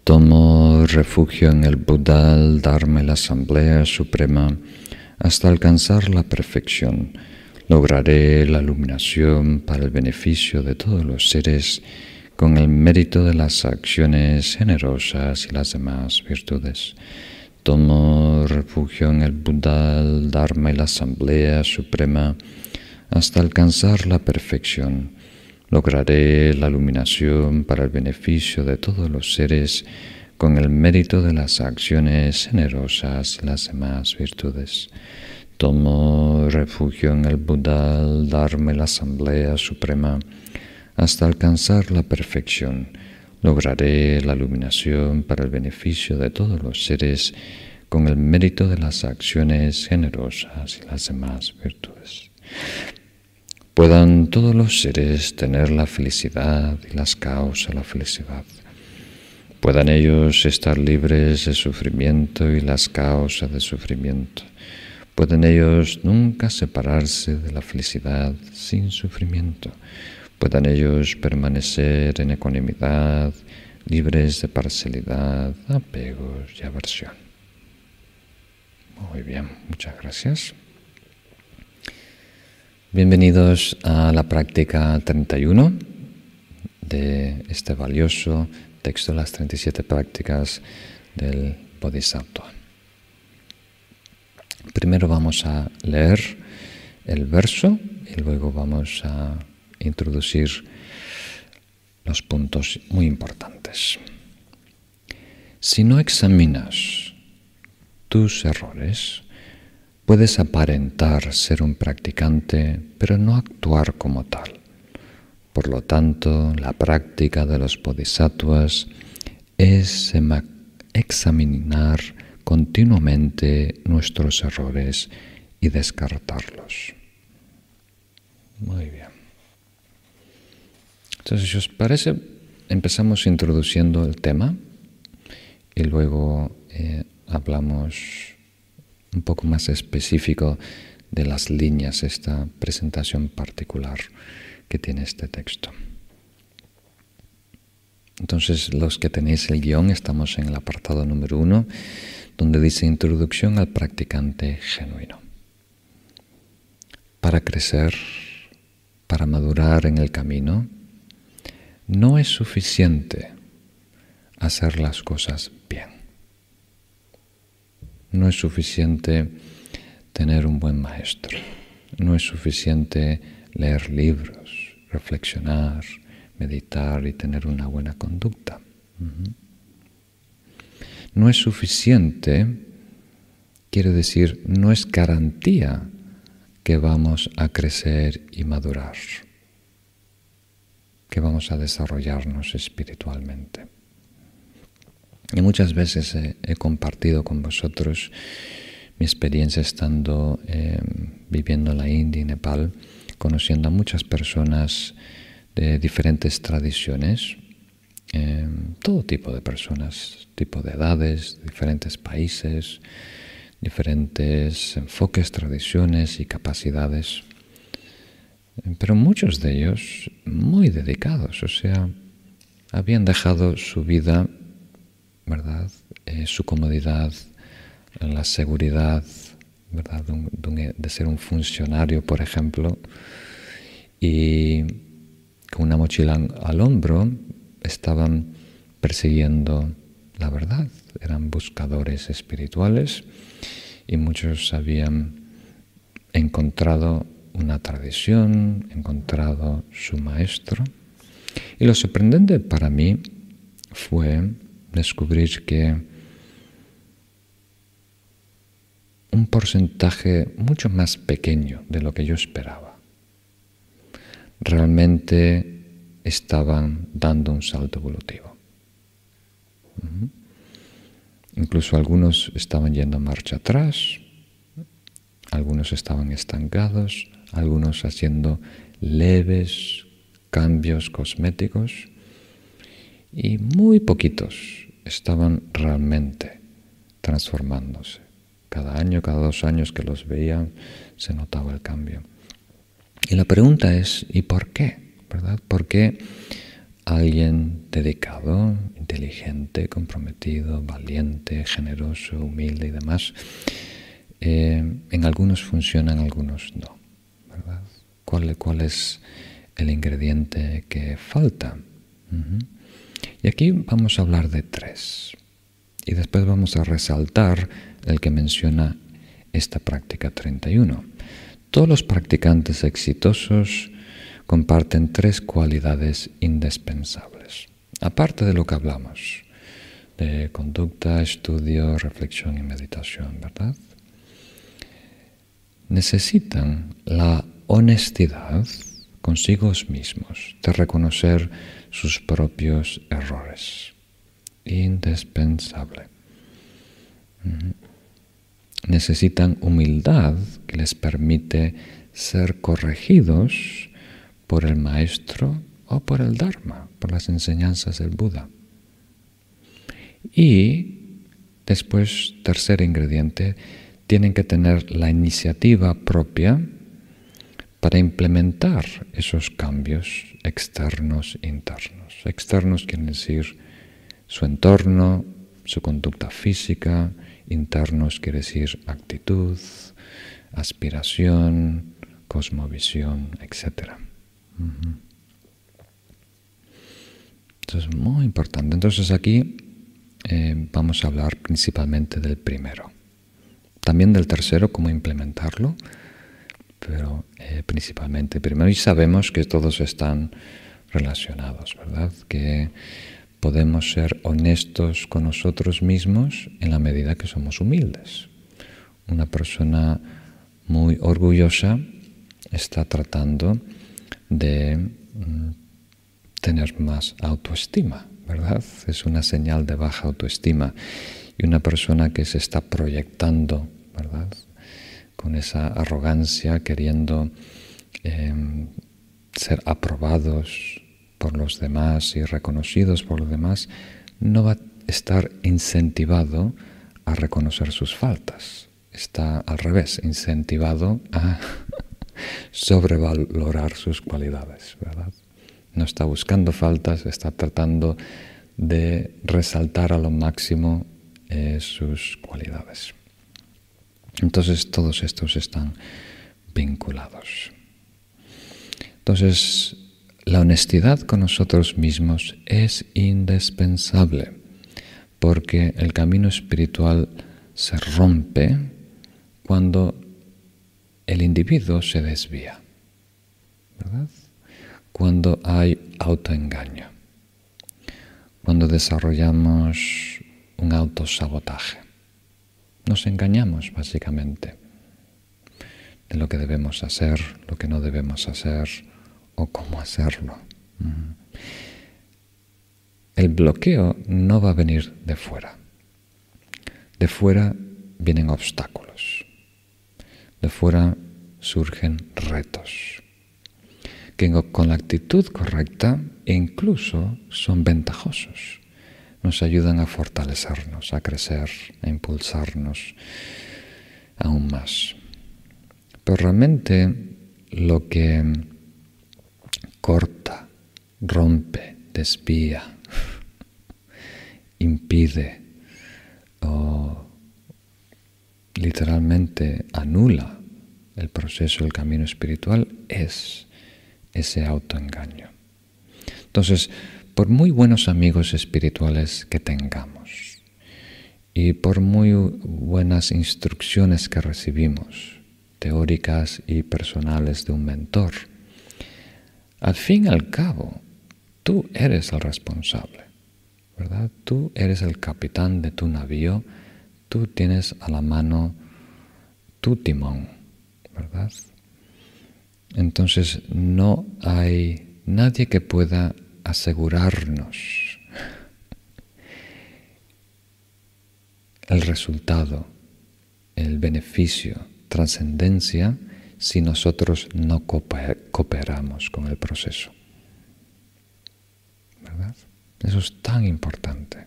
Tomo refugio en el Buda, y la Asamblea Suprema hasta alcanzar la perfección. Lograré la iluminación para el beneficio de todos los seres con el mérito de las acciones generosas y las demás virtudes. Tomo refugio en el Buda, el Dharma y la Asamblea Suprema hasta alcanzar la perfección. Lograré la iluminación para el beneficio de todos los seres con el mérito de las acciones generosas y las demás virtudes. Tomo refugio en el Buda, el Dharma y la Asamblea Suprema hasta alcanzar la perfección lograré la iluminación para el beneficio de todos los seres con el mérito de las acciones generosas y las demás virtudes. Puedan todos los seres tener la felicidad y las causas de la felicidad. Puedan ellos estar libres de sufrimiento y las causas de sufrimiento. Pueden ellos nunca separarse de la felicidad sin sufrimiento puedan ellos permanecer en ecuanimidad, libres de parcialidad, apegos y aversión. Muy bien, muchas gracias. Bienvenidos a la práctica 31 de este valioso texto, las 37 prácticas del Bodhisattva. Primero vamos a leer el verso y luego vamos a introducir los puntos muy importantes. Si no examinas tus errores, puedes aparentar ser un practicante, pero no actuar como tal. Por lo tanto, la práctica de los bodhisattvas es examinar continuamente nuestros errores y descartarlos. Muy bien. Entonces, si os parece, empezamos introduciendo el tema y luego eh, hablamos un poco más específico de las líneas, esta presentación particular que tiene este texto. Entonces, los que tenéis el guion, estamos en el apartado número uno, donde dice Introducción al practicante genuino. Para crecer, para madurar en el camino, no es suficiente hacer las cosas bien. No es suficiente tener un buen maestro. No es suficiente leer libros, reflexionar, meditar y tener una buena conducta. No es suficiente, quiere decir, no es garantía que vamos a crecer y madurar que vamos a desarrollarnos espiritualmente. Y muchas veces he, compartido con vosotros mi experiencia estando em, viviendo en la India y Nepal, conociendo a muchas personas de diferentes tradiciones, em, todo tipo de personas, tipo de edades, diferentes países, diferentes enfoques, tradiciones y capacidades pero muchos de ellos muy dedicados, o sea, habían dejado su vida, ¿verdad? Eh, su comodidad, la seguridad, ¿verdad? De, ser un funcionario, por ejemplo, y con una mochila al hombro estaban persiguiendo la verdad, eran buscadores espirituales y muchos habían encontrado una tradición, encontrado su maestro. Y lo sorprendente para mí fue descubrir que un porcentaje mucho más pequeño de lo que yo esperaba realmente estaban dando un salto evolutivo. Incluso algunos estaban yendo marcha atrás, algunos estaban estancados, algunos haciendo leves cambios cosméticos y muy poquitos estaban realmente transformándose. Cada año, cada dos años que los veían, se notaba el cambio. Y la pregunta es, ¿y por qué? ¿Por qué alguien dedicado, inteligente, comprometido, valiente, generoso, humilde y demás, eh, en algunos funcionan, en algunos no? ¿Verdad? ¿Cuál, ¿Cuál, es el ingrediente que falta? Y aquí vamos a hablar de tres. Y después vamos a resaltar el que menciona esta práctica 31. Todos los practicantes exitosos comparten tres cualidades indispensables, aparte de lo que hablamos, de conducta, estudio, reflexión y meditación, ¿verdad? Necesitan la honestidad consigo mismos, de reconocer sus propios errores. Indispensable. Necesitan humildad que les permite ser corregidos por el maestro o por el Dharma, por las enseñanzas del Buda. Y después, tercer ingrediente, tienen que tener la iniciativa propia para implementar esos cambios externos e internos. Externos quieren decir su entorno, su conducta física, internos quiere decir actitud, aspiración, cosmovisión, etc. Esto es muy importante. Entonces aquí eh, vamos a hablar principalmente del primero. También del tercero, cómo implementarlo, pero eh, principalmente primero. Y sabemos que todos están relacionados, ¿verdad? Que podemos ser honestos con nosotros mismos en la medida que somos humildes. Una persona muy orgullosa está tratando de mm, tener más autoestima, ¿verdad? Es una señal de baja autoestima. Y una persona que se está proyectando, ¿verdad? Con esa arrogancia, queriendo em, ser aprobados por los demás y reconocidos por los demás, no va a estar incentivado a reconocer sus faltas. Está al revés, incentivado a sobrevalorar sus cualidades, ¿verdad? No está buscando faltas, está tratando de resaltar a lo máximo eh, sus cualidades. Entonces todos estos están vinculados. Entonces, la honestidad con nosotros mismos es indispensable porque el camino espiritual se rompe cuando el individuo se desvía, ¿verdad? Cuando hay autoengaño, cuando desarrollamos un autosabotaje. Nos engañamos básicamente de lo que debemos hacer, lo que no debemos hacer, o cómo hacerlo. El bloqueo no va a venir de fuera. De fuera vienen obstáculos. De fuera surgen retos que con la actitud correcta incluso son ventajosos. Nos ayudan a fortalecernos, a crecer, a impulsarnos aún más. Pero realmente lo que corta, rompe, desvía, impide o literalmente anula el proceso del camino espiritual es ese autoengaño. Entonces, por muy buenos amigos espirituales que tengamos y por muy buenas instrucciones que recibimos, teóricas y personales de un mentor, al fin y al cabo, tú eres el responsable, ¿verdad? Tú eres el capitán de tu navío, tú tienes a la mano tu timón, ¿verdad? Entonces no hay nadie que pueda asegurarnos el resultado, el beneficio, trascendencia, si nosotros no cooperamos con el proceso. ¿Verdad? Eso es tan importante.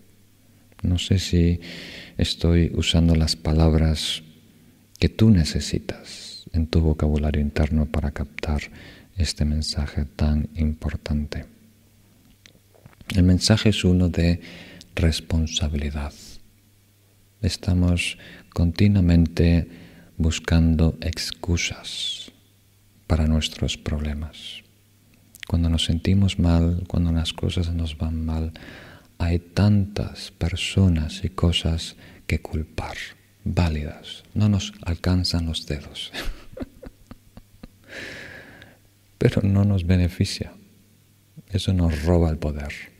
No sé si estoy usando las palabras que tú necesitas en tu vocabulario interno para captar este mensaje tan importante. El mensaje es uno de responsabilidad. Estamos continuamente buscando excusas para nuestros problemas. Cuando nos sentimos mal, cuando las cosas nos van mal, hay tantas personas y cosas que culpar, válidas. No nos alcanzan los dedos. Pero no nos beneficia. Eso nos roba el poder.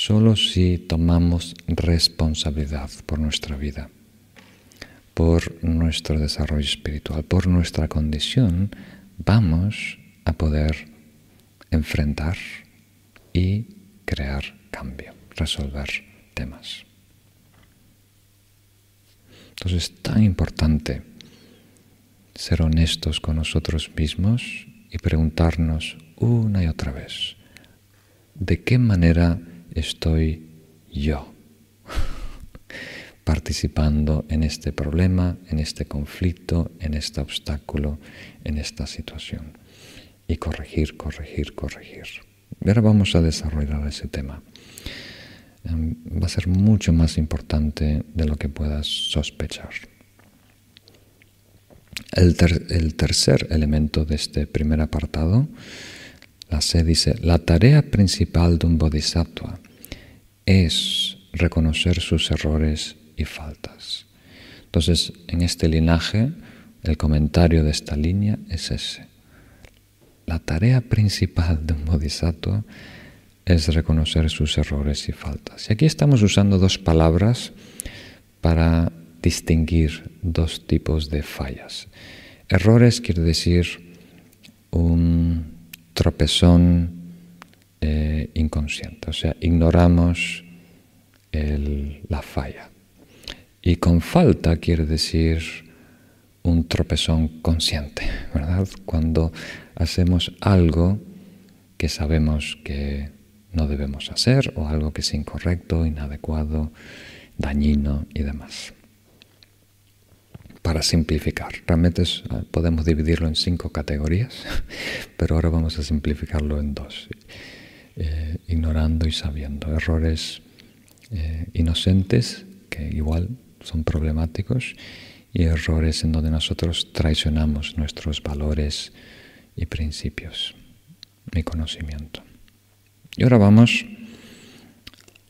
Solo si tomamos responsabilidad por nuestra vida por nuestro desarrollo espiritual, por nuestra condición, vamos a poder enfrentar y crear cambio, resolver temas. Entonces es tan importante ser honestos con nosotros mismos y preguntarnos una y otra vez, ¿de qué manera estoy yo? participando en este problema, en este conflicto, en este obstáculo, en esta situación. Y corregir, corregir, corregir. Y ahora vamos a desarrollar ese tema. Em, va a ser mucho más importante de lo que puedas sospechar. El, el tercer elemento de este primer apartado, la C dice, la tarea principal de un bodhisattva es reconocer sus errores y faltas. Entonces, en este linaje, el comentario de esta línea es ese. La tarea principal de un bodhisattva es reconocer sus errores y faltas. Y aquí estamos usando dos palabras para distinguir dos tipos de fallas. Errores quiere decir un tropezón eh, inconsciente, o sea, ignoramos la falla. Y con falta quiere decir un tropezón consciente, ¿verdad? Cuando hacemos algo que sabemos que no debemos hacer o algo que es incorrecto, inadecuado, dañino y demás. Para simplificar, realmente ah, podemos dividirlo en cinco categorías, pero ahora vamos a simplificarlo en dos, eh, ignorando y sabiendo. Errores eh, inocentes que igual son problemáticos y errores en donde nosotros traicionamos nuestros valores y principios y conocimiento. Y ahora vamos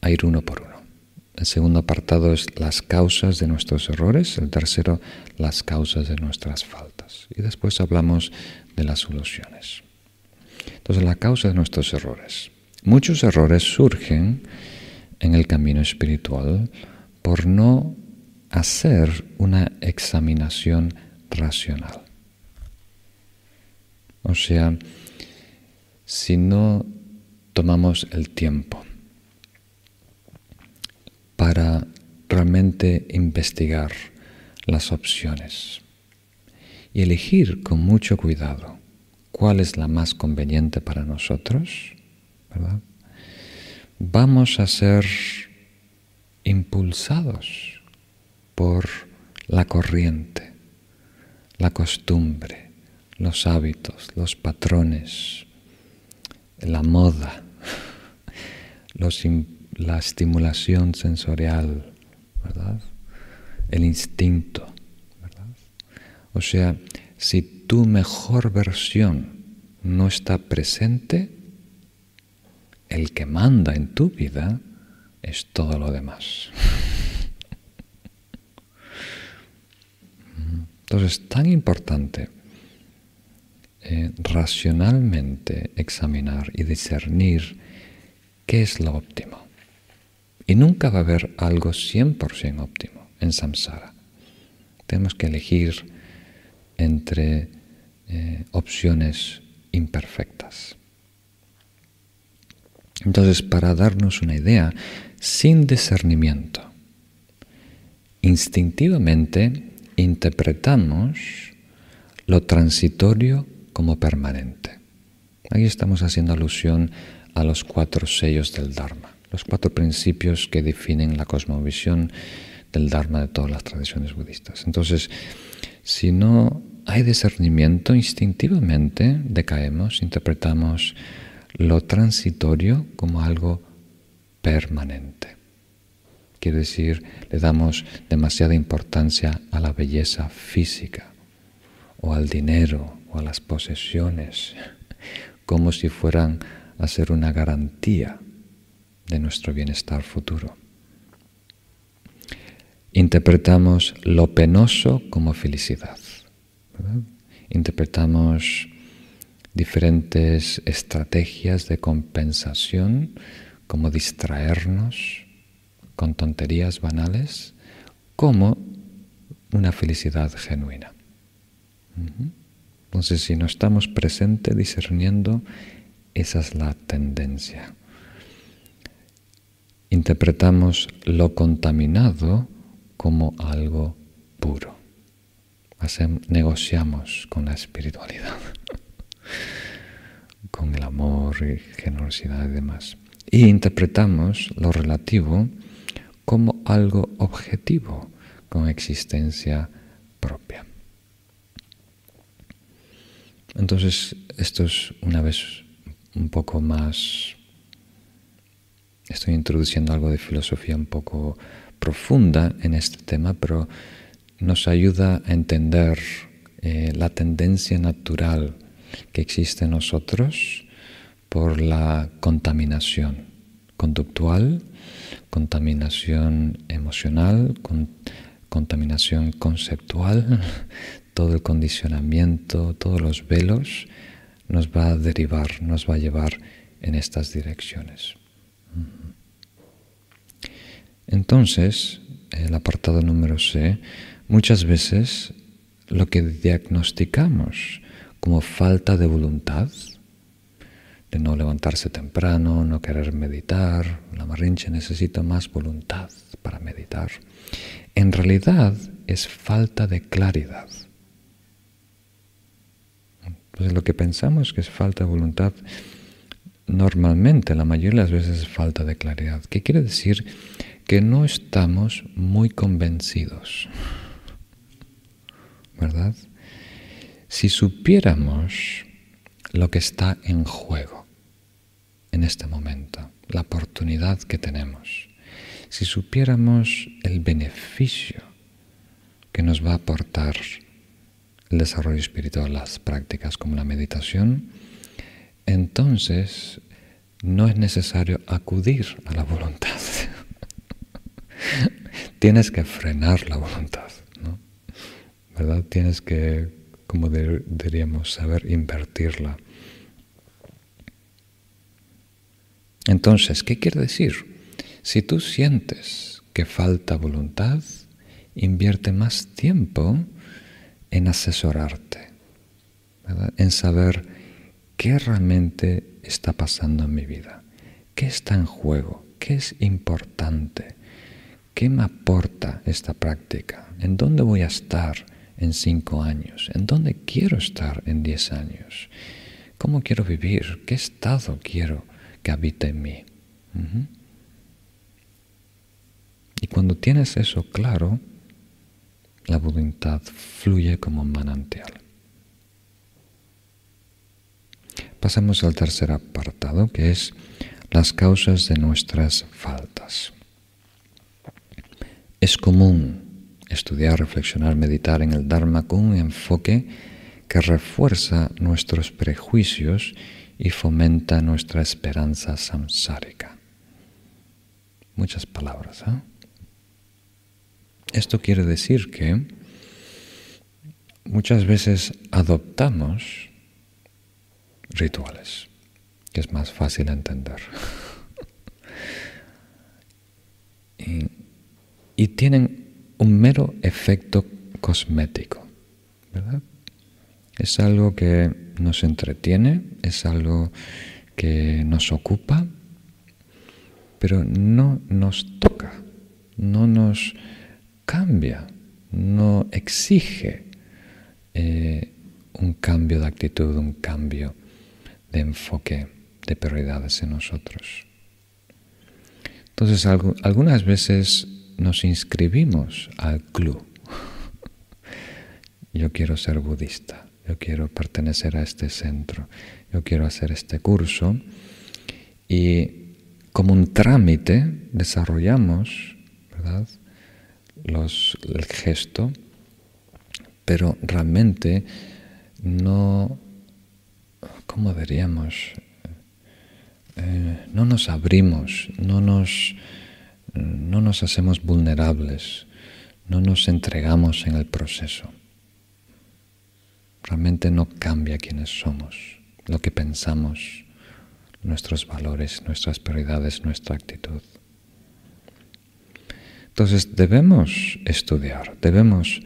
a ir uno por uno. El segundo apartado es las causas de nuestros errores, el tercero las causas de nuestras faltas. Y después hablamos de las soluciones. Entonces, la causa de nuestros errores. Muchos errores surgen en el camino espiritual por no hacer una examinación racional. O sea, si no tomamos el tiempo para realmente investigar las opciones y elegir con mucho cuidado cuál es la más conveniente para nosotros, vamos a ser impulsados por la corriente, la costumbre, los hábitos, los patrones, la moda, la estimulación sensorial. El instinto. O sea, si tu mejor versión no está presente, el que manda en tu vida es todo lo demás. Entonces es tan importante eh, racionalmente examinar y discernir qué es lo óptimo. Y nunca va a haber algo 100% óptimo en samsara. Tenemos que elegir entre eh, opciones imperfectas. Entonces, para darnos una idea, sin discernimiento, instintivamente interpretamos lo transitorio como permanente. Aquí estamos haciendo alusión a los cuatro sellos del Dharma, los cuatro principios que definen la cosmovisión del Dharma de todas las tradiciones budistas. Entonces, si no hay discernimiento, instintivamente decaemos, interpretamos lo transitorio como algo permanente. Quiere decir, le damos demasiada importancia a la belleza física, o al dinero, o a las posesiones, como si fueran a ser una garantía de nuestro bienestar futuro. Interpretamos lo penoso como felicidad. Interpretamos diferentes estrategias de compensación como distraernos con tonterías banales como una felicidad genuina. Entonces, si no estamos presentes discerniendo, esa es la tendencia. Interpretamos lo contaminado como algo puro. negociamos con la espiritualidad, con el amor y generosidad y demás. Y interpretamos lo relativo como algo objetivo, con existencia propia. Entonces, esto es una vez un poco más, estoy introduciendo algo de filosofía un poco profunda en este tema, pero nos ayuda a entender eh, la tendencia natural que existe en nosotros por la contaminación conductual contaminación emocional, contaminación conceptual, todo el condicionamiento, todos los velos nos va a derivar, nos va a llevar en estas direcciones. Entonces, el apartado número C, muchas veces lo que diagnosticamos como falta de voluntad, de no levantarse temprano, no querer meditar. La marrinche necesita más voluntad para meditar. En realidad es falta de claridad. Entonces lo que pensamos que es falta de voluntad, normalmente, la mayoría de las veces es falta de claridad. ¿Qué quiere decir? Que no estamos muy convencidos. ¿Verdad? Si supiéramos lo que está en juego en este momento, la oportunidad que tenemos. Si supiéramos el beneficio que nos va a aportar el desarrollo espiritual, las prácticas como la meditación, entonces no es necesario acudir a la voluntad. Tienes que frenar la voluntad, ¿no? ¿Verdad? Tienes que como deberíamos saber invertirla. Entonces, ¿qué quiere decir? Si tú sientes que falta voluntad, invierte más tiempo en asesorarte, en saber qué realmente está pasando en mi vida, qué está en juego, qué es importante, qué me aporta esta práctica, en dónde voy a estar en cinco años? ¿En dónde quiero estar en diez años? ¿Cómo quiero vivir? ¿Qué estado quiero que habite en mí? Y cuando tienes eso claro, la voluntad fluye como un manantial. Pasamos al tercer apartado, que es las causas de nuestras faltas. Es común estudiar, reflexionar, meditar en el Dharma con un enfoque que refuerza nuestros prejuicios y fomenta nuestra esperanza samsárica. Muchas palabras. ¿eh? Esto quiere decir que muchas veces adoptamos rituales, que es más fácil entender. y, y tienen un mero efecto cosmético, ¿verdad? Es algo que nos entretiene, es algo que nos ocupa, pero no nos toca, no nos cambia, no exige eh, un cambio de actitud, un cambio de enfoque, de prioridades en nosotros. Entonces, algunas veces nos inscribimos al club. Yo quiero ser budista, yo quiero pertenecer a este centro, yo quiero hacer este curso y como un trámite desarrollamos. Los, el gesto, pero realmente no, ¿cómo diríamos? Eh, no nos abrimos, no nos, no nos hacemos vulnerables, no nos entregamos en el proceso. Realmente no cambia quiénes somos, lo que pensamos, nuestros valores, nuestras prioridades, nuestra actitud. Entonces debemos estudiar, debemos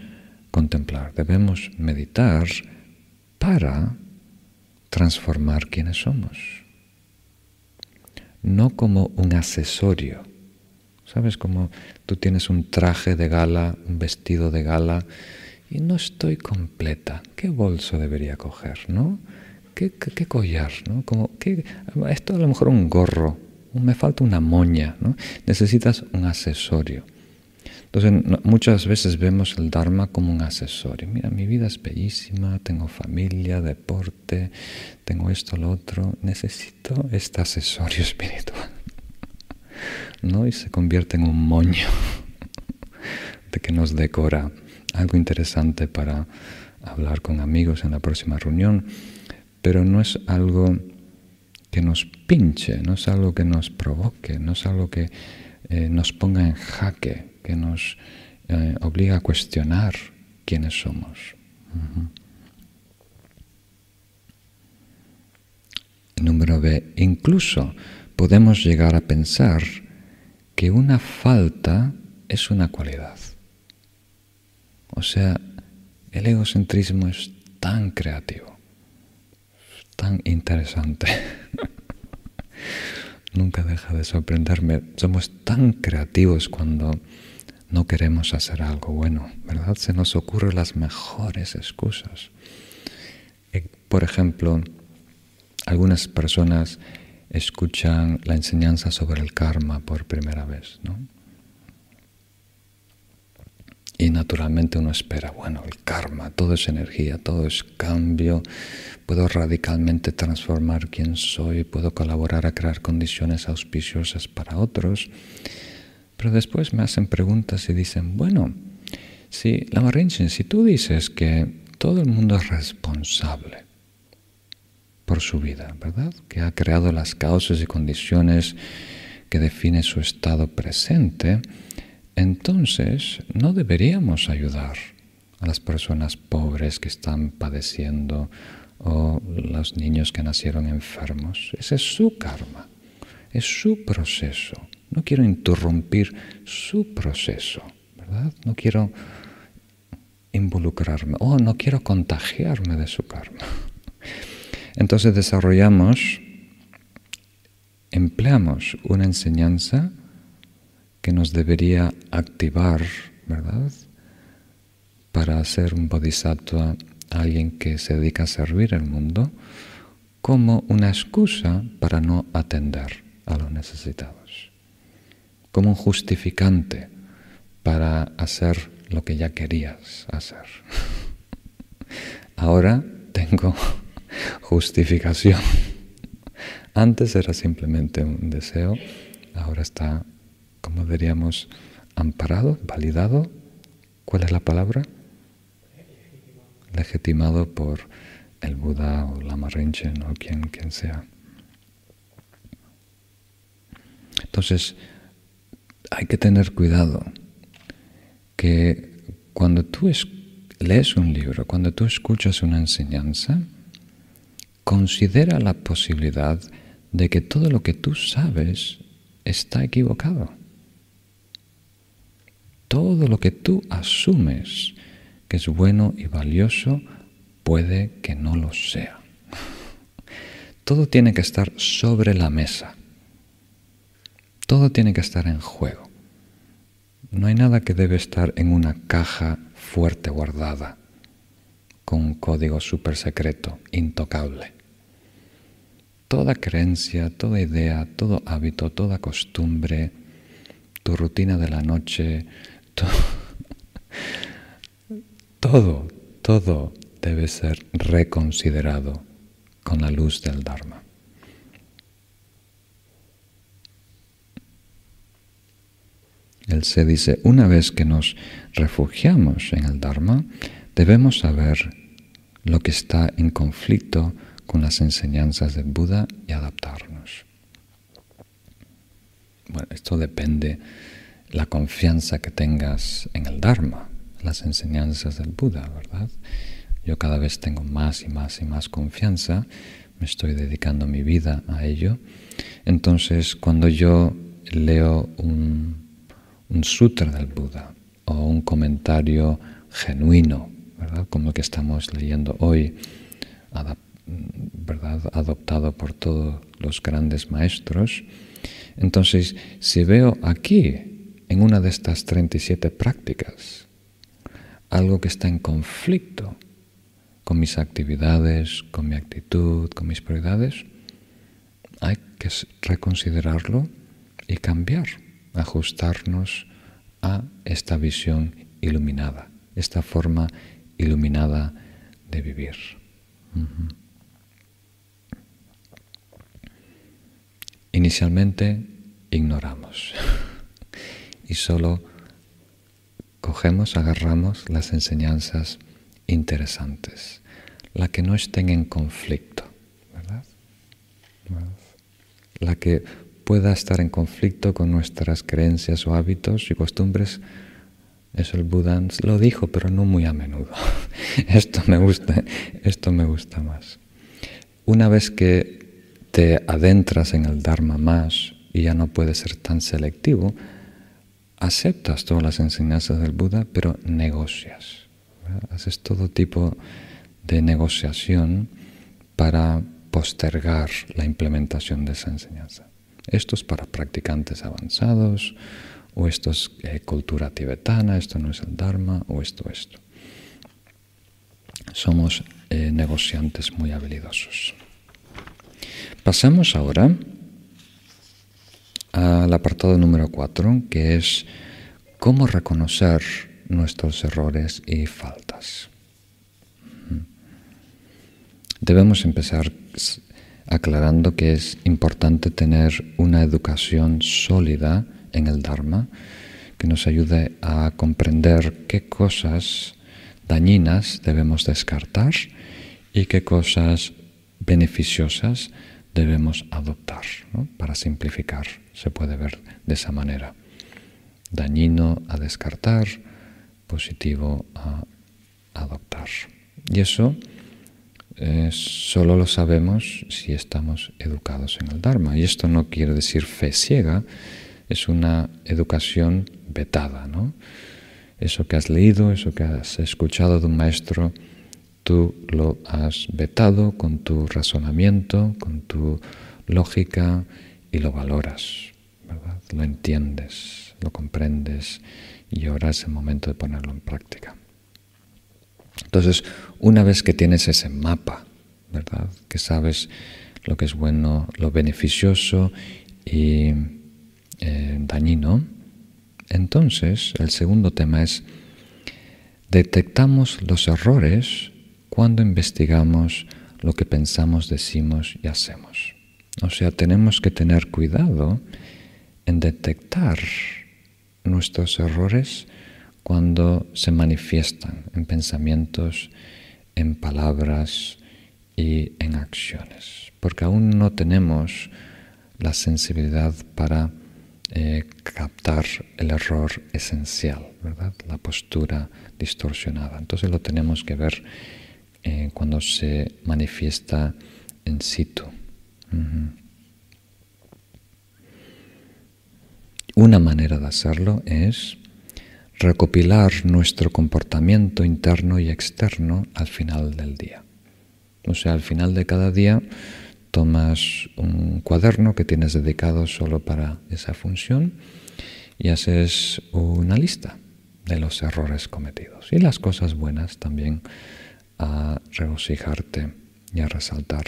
contemplar, debemos meditar para transformar quienes somos. No como un accesorio. ¿Sabes? Como tú tienes un traje de gala, un vestido de gala, y no estoy completa. ¿Qué bolso debería coger? ¿No? ¿Qué, collar? ¿no? Como, esto a lo mejor un gorro, me falta una moña. ¿no? Necesitas un accesorio. Entonces, muchas veces vemos el Dharma como un accesorio. Mira, mi vida es bellísima, tengo familia, deporte, tengo esto, lo otro. Necesito este accesorio espiritual. ¿No? Y se convierte en un moño de que nos decora. Algo interesante para hablar con amigos en la próxima reunión, pero no es algo que nos pinche, no es algo que nos provoque, no es algo que eh, nos ponga en jaque que nos eh, obliga a cuestionar quiénes somos. Número B. Incluso podemos llegar a pensar que una falta es una cualidad. O sea, el egocentrismo es tan creativo, tan interesante. Nunca deja de sorprenderme. Somos tan creativos cuando no queremos hacer algo bueno, ¿verdad? Se nos ocurren las mejores excusas. Eh, por ejemplo, algunas personas escuchan la enseñanza sobre el karma por primera vez, ¿no? Y naturalmente uno espera, bueno, el karma, todo es energía, todo es cambio, puedo radicalmente transformar quién soy, puedo colaborar a crear condiciones auspiciosas para otros. Pero después me hacen preguntas y dicen, bueno, si la Marinchen, si tú dices que todo el mundo es responsable por su vida, ¿verdad? Que ha creado las causas y condiciones que define su estado presente, entonces no deberíamos ayudar a las personas pobres que están padeciendo o los niños que nacieron enfermos. Ese es su karma, es su proceso. No quiero interrumpir su proceso, ¿verdad? No quiero involucrarme o no quiero contagiarme de su karma. Entonces desarrollamos, empleamos una enseñanza que nos debería activar, ¿verdad? Para hacer un bodhisattva, alguien que se dedica a servir el mundo, como una excusa para no atender a los necesitados como un justificante para hacer lo que ya querías hacer. Ahora tengo justificación. Antes era simplemente un deseo, ahora está, como diríamos, amparado, validado. ¿Cuál es la palabra? Legitimado por el Buda o la Rinchen o quien, quien sea. Entonces, hay que tener cuidado que cuando tú lees un libro, cuando tú escuchas una enseñanza, considera la posibilidad de que todo lo que tú sabes está equivocado. Todo lo que tú asumes que es bueno y valioso puede que no lo sea. Todo tiene que estar sobre la mesa. Todo tiene que estar en juego. No hay nada que debe estar en una caja fuerte guardada, con un código súper secreto, intocable. Toda creencia, toda idea, todo hábito, toda costumbre, tu rutina de la noche, todo, todo debe ser reconsiderado con la luz del Dharma. Él se dice, una vez que nos refugiamos en el Dharma, debemos saber lo que está en conflicto con las enseñanzas del Buda y adaptarnos. Bueno, esto depende la confianza que tengas en el Dharma, las enseñanzas del Buda, ¿verdad? Yo cada vez tengo más y más y más confianza, me estoy dedicando mi vida a ello. Entonces, cuando yo leo un, sutra del Buda o un comentario genuino, ¿verdad? como que estamos leyendo hoy, ¿verdad? adoptado por todos los grandes maestros, entonces si veo aquí, en una de estas 37 prácticas, algo que está en conflicto con mis actividades, con mi actitud, con mis prioridades, hay que reconsiderarlo y cambiar, ajustarnos a esta visión iluminada, esta forma iluminada de vivir. Inicialmente ignoramos y solo cogemos, agarramos las enseñanzas interesantes, la que no estén en conflicto, ¿verdad? La que pueda estar en conflicto con nuestras creencias o hábitos y costumbres, eso el Buda lo dijo, pero no muy a menudo. esto me gusta, esto me gusta más. Una vez que te adentras en el Dharma más y ya no puedes ser tan selectivo, aceptas todas las enseñanzas del Buda, pero negocias. Haces todo tipo de negociación para postergar la implementación de esa enseñanza. Esto es para practicantes avanzados, o esto es eh, cultura tibetana, esto no es el Dharma, o esto, esto. Somos eh, negociantes muy habilidosos. Pasamos ahora al apartado número 4, que es cómo reconocer nuestros errores y faltas. Debemos empezar aclarando que es importante tener una educación sólida en el Dharma que nos ayude a comprender qué cosas dañinas debemos descartar y qué cosas beneficiosas debemos adoptar. Para simplificar, se puede ver de esa manera. Dañino a descartar, positivo a adoptar. Y eso eh, solo lo sabemos si estamos educados en el Dharma. Y esto no quiere decir fe ciega, es una educación vetada. ¿no? Eso que has leído, eso que has escuchado de un maestro, tú lo has vetado con tu razonamiento, con tu lógica y lo valoras, ¿verdad? lo entiendes, lo comprendes y ahora es el momento de ponerlo en práctica. Entonces, una vez que tienes ese mapa, ¿verdad? Que sabes lo que es bueno, lo beneficioso y eh, dañino, entonces el segundo tema es detectamos los errores cuando investigamos lo que pensamos, decimos y hacemos. O sea, tenemos que tener cuidado en detectar nuestros errores cuando se manifiestan en pensamientos, en palabras y en acciones, porque aún no tenemos la sensibilidad para eh, captar el error esencial, ¿verdad? La postura distorsionada. Entonces lo tenemos que ver eh, cuando se manifiesta en situ. Una manera de hacerlo es recopilar nuestro comportamiento interno y externo al final del día. O sea, al final de cada día tomas un cuaderno que tienes dedicado solo para esa función y haces una lista de los errores cometidos y las cosas buenas también a regocijarte y a resaltar.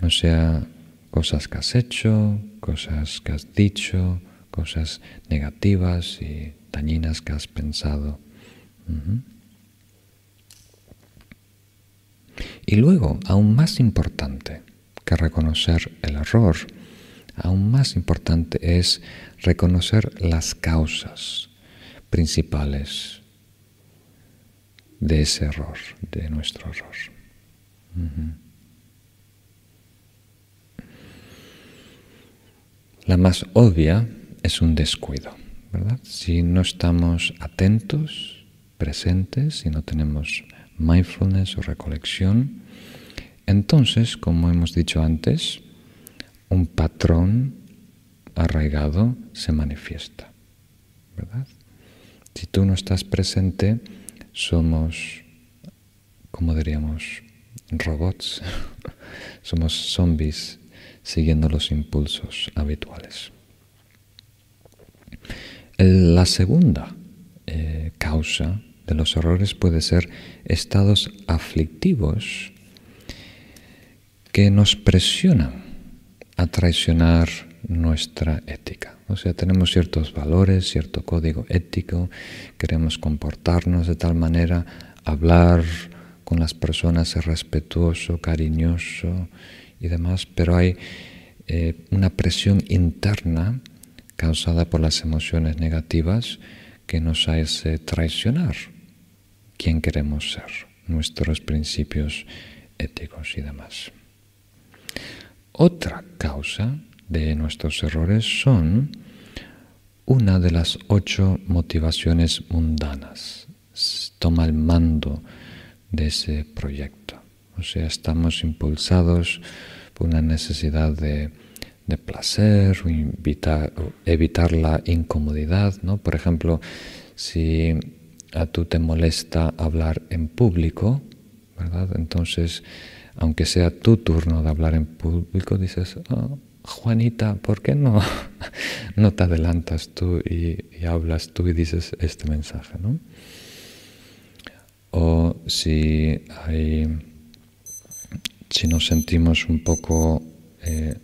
O sea, cosas que has hecho, cosas que has dicho, cosas negativas y dañinas que has pensado. Y luego, aún más importante que reconocer el error, aún más importante es reconocer las causas principales de ese error, de nuestro error. La más obvia es un descuido, ¿verdad? Si no estamos atentos, presentes, si no tenemos mindfulness o recolección, entonces, como hemos dicho antes, un patrón arraigado se manifiesta, ¿verdad? Si tú no estás presente, somos, como diríamos, robots, somos zombies siguiendo los impulsos habituales. La segunda eh, causa de los errores puede ser estados aflictivos que nos presionan a traicionar nuestra ética. O sea, tenemos ciertos valores, cierto código ético, queremos comportarnos de tal manera, hablar con las personas, respetuoso, cariñoso y demás, pero hay eh, una presión interna causada por las emociones negativas que nos hace traicionar quién queremos ser, nuestros principios éticos y demás. Otra causa de nuestros errores son una de las ocho motivaciones mundanas. Toma el mando de ese proyecto. O sea, estamos impulsados por una necesidad de, placer o, o, evitar la incomodidad. ¿no? Por ejemplo, si a tú te molesta hablar en público, ¿verdad? Entonces, aunque sea tu turno de hablar en público, dices, oh, Juanita, ¿por qué no, no te adelantas tú y, hablas tú y dices este mensaje? ¿no? O si, hay, si nos sentimos un poco, eh,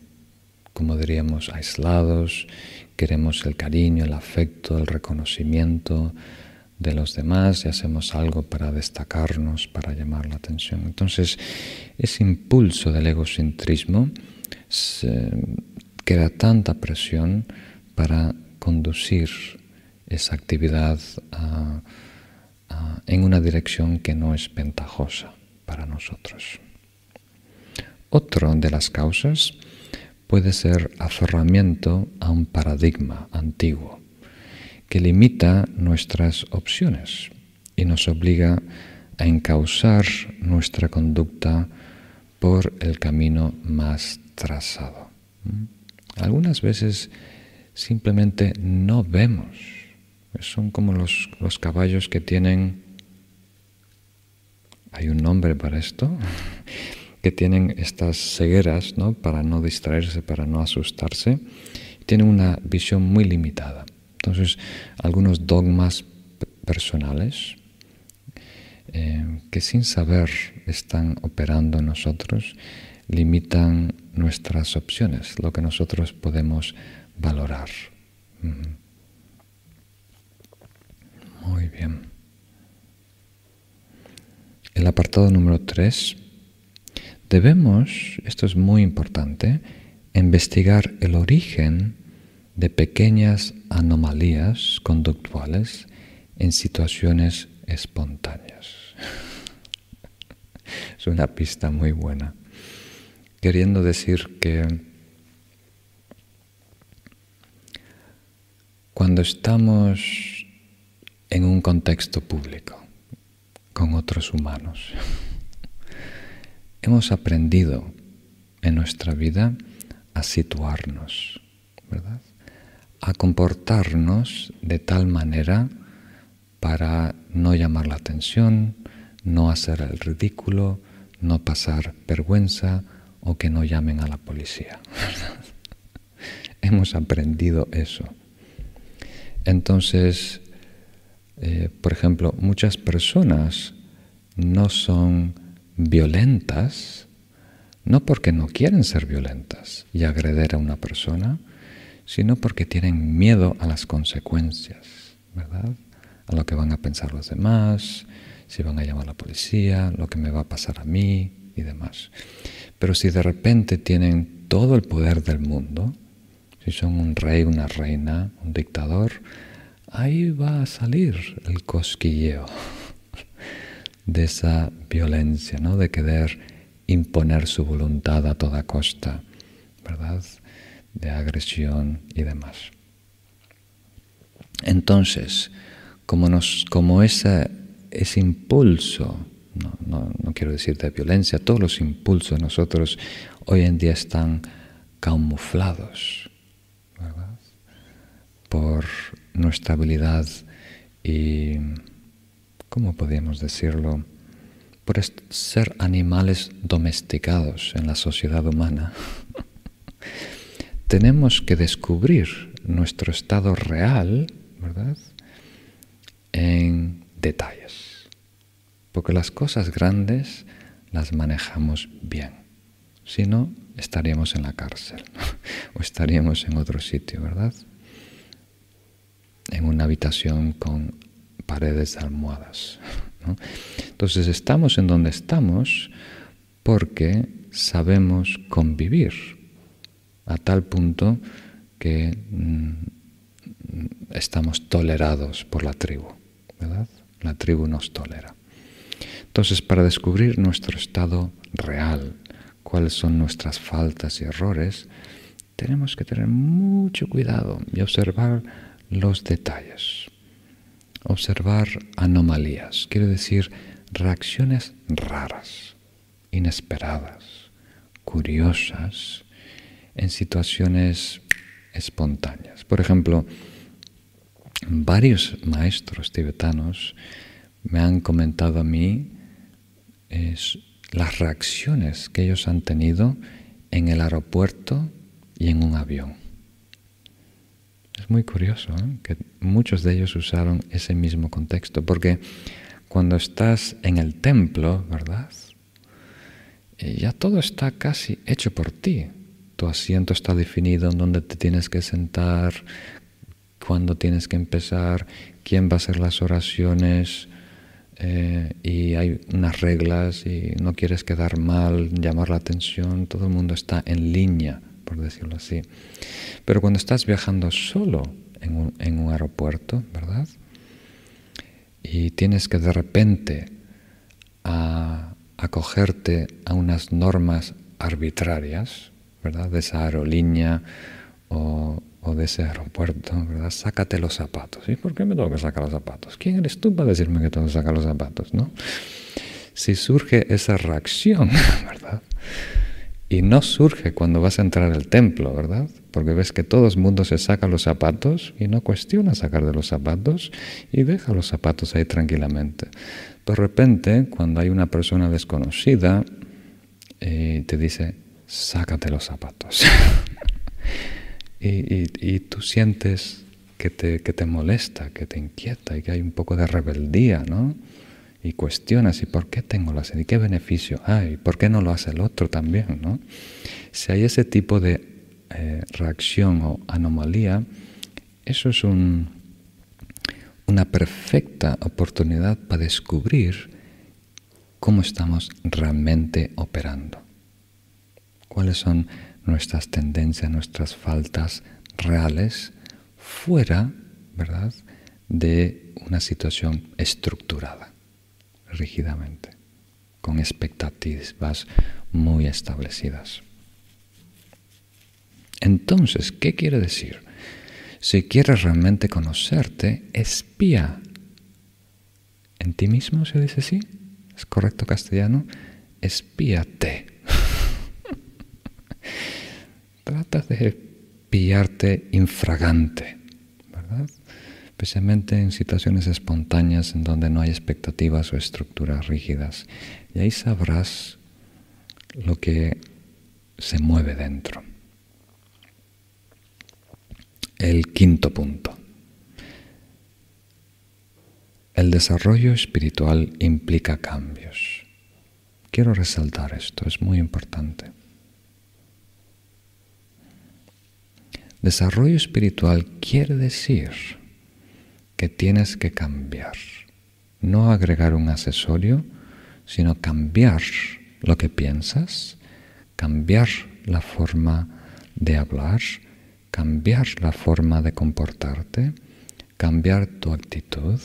como diríamos, aislados, queremos el cariño, el afecto, el reconocimiento de los demás y hacemos algo para destacarnos, para llamar la atención. Entonces, ese impulso del egocentrismo se crea tanta presión para conducir esa actividad en una dirección que no es ventajosa para nosotros. Otra de las causas puede ser aferramiento a un paradigma antiguo que limita nuestras opciones y nos obliga a encauzar nuestra conducta por el camino más trazado. ¿Mm? Algunas veces simplemente no vemos. Son como los, los caballos que tienen, hay un nombre para esto, que tienen estas cegueras ¿no? para no distraerse, para no asustarse. Tienen una visión muy limitada. Entonces, algunos dogmas personales eh, que sin saber están operando en nosotros limitan nuestras opciones, lo que nosotros podemos valorar. Muy bien. El apartado número 3. Debemos, esto es muy importante, investigar el origen de pequeñas anomalías conductuales en situaciones espontáneas. es una pista muy buena queriendo decir que cuando estamos en un contexto público con otros humanos, hemos aprendido en nuestra vida a situarnos, ¿verdad? A comportarnos de tal manera para no llamar la atención, no hacer el ridículo, no pasar vergüenza, o que no llamen a la policía. Hemos aprendido eso. Entonces, eh, por ejemplo, muchas personas no son violentas, no porque no quieren ser violentas y agreder a una persona, sino porque tienen miedo a las consecuencias, ¿verdad? A lo que van a pensar los demás, si van a llamar a la policía, lo que me va a pasar a mí y demás. Pero si de repente tienen todo el poder del mundo, si son un rey, una reina, un dictador, ahí va a salir el cosquilleo de esa violencia, ¿no? de querer imponer su voluntad a toda costa, ¿verdad? De agresión y demás. Entonces, como, nos, como ese, impulso, no, no, quiero decir de violencia, todos los impulsos nosotros hoy en día están camuflados por nuestra habilidad y, ¿cómo podríamos decirlo? Por ser animales domesticados en la sociedad humana. Tenemos que descubrir nuestro estado real, ¿verdad? En detalles. Porque las cosas grandes las manejamos bien. Si no, estaríamos en la cárcel o estaríamos en otro sitio, ¿verdad? En una habitación con paredes almohadas. Entonces estamos en donde estamos porque sabemos convivir a tal punto que mm, estamos tolerados por la tribu, ¿verdad? La tribu nos tolera. Entonces, para descubrir nuestro estado real, cuáles son nuestras faltas y errores, tenemos que tener mucho cuidado y observar los detalles. Observar anomalías, quiere decir reacciones raras, inesperadas, curiosas, en situaciones espontáneas. Por ejemplo, varios maestros tibetanos me han comentado a mí las reacciones que ellos han tenido en el aeropuerto y en un avión. Es muy curioso ¿eh? que muchos de ellos usaron ese mismo contexto, porque cuando estás en el templo, ¿verdad? Eh, ya todo está casi hecho por ti. Tu asiento está definido, en dónde te tienes que sentar, cuándo tienes que empezar, quién va a hacer las oraciones, eh, y hay unas reglas y no quieres quedar mal, llamar la atención, todo el mundo está en línea, por decirlo así. Pero cuando estás viajando solo en un, en un aeropuerto, ¿verdad? Y tienes que de repente acogerte a unas normas arbitrarias, ¿verdad? De esa aerolínea o, o de ese aeropuerto, ¿verdad? Sácate los zapatos. ¿Y por qué me tengo que sacar los zapatos? ¿Quién eres tú para decirme que tengo que sacar los zapatos, no? Si surge esa reacción, ¿verdad? Y no surge cuando vas a entrar al templo, ¿verdad? Porque ves que todo el mundo se saca los zapatos y no cuestiona sacar de los zapatos y deja los zapatos ahí tranquilamente. De repente, cuando hay una persona desconocida, eh, te dice, sácate los zapatos. y, tú sientes que te, que te molesta, que te inquieta y que hay un poco de rebeldía, ¿no? Y cuestionas, ¿y por qué tengo la sed? ¿Y qué beneficio hay? ¿Por qué no lo hace el otro también, no? Si hay ese tipo de eh, reacción o anomalía, eso es un, una perfecta oportunidad para descubrir cómo estamos realmente operando. ¿Cuáles son nuestras tendencias, nuestras faltas reales fuera, ¿verdad?, de una situación estructurada, rígidamente, con expectativas muy establecidas. Entonces, ¿qué quiere decir? Si quieres realmente conocerte, espía en ti mismo, se dice así, es correcto castellano, espíate trata de pillarte infragante, ¿verdad? Especialmente en situaciones espontáneas en donde no hay expectativas o estructuras rígidas. Y ahí sabrás lo que se mueve dentro. El quinto punto. el desarrollo espiritual implica cambios. Quiero resaltar esto, es muy importante. Desarrollo espiritual quiere decir que tienes que cambiar, no agregar un accesorio, sino cambiar lo que piensas, cambiar la forma de hablar, cambiar la forma de comportarte, cambiar tu actitud,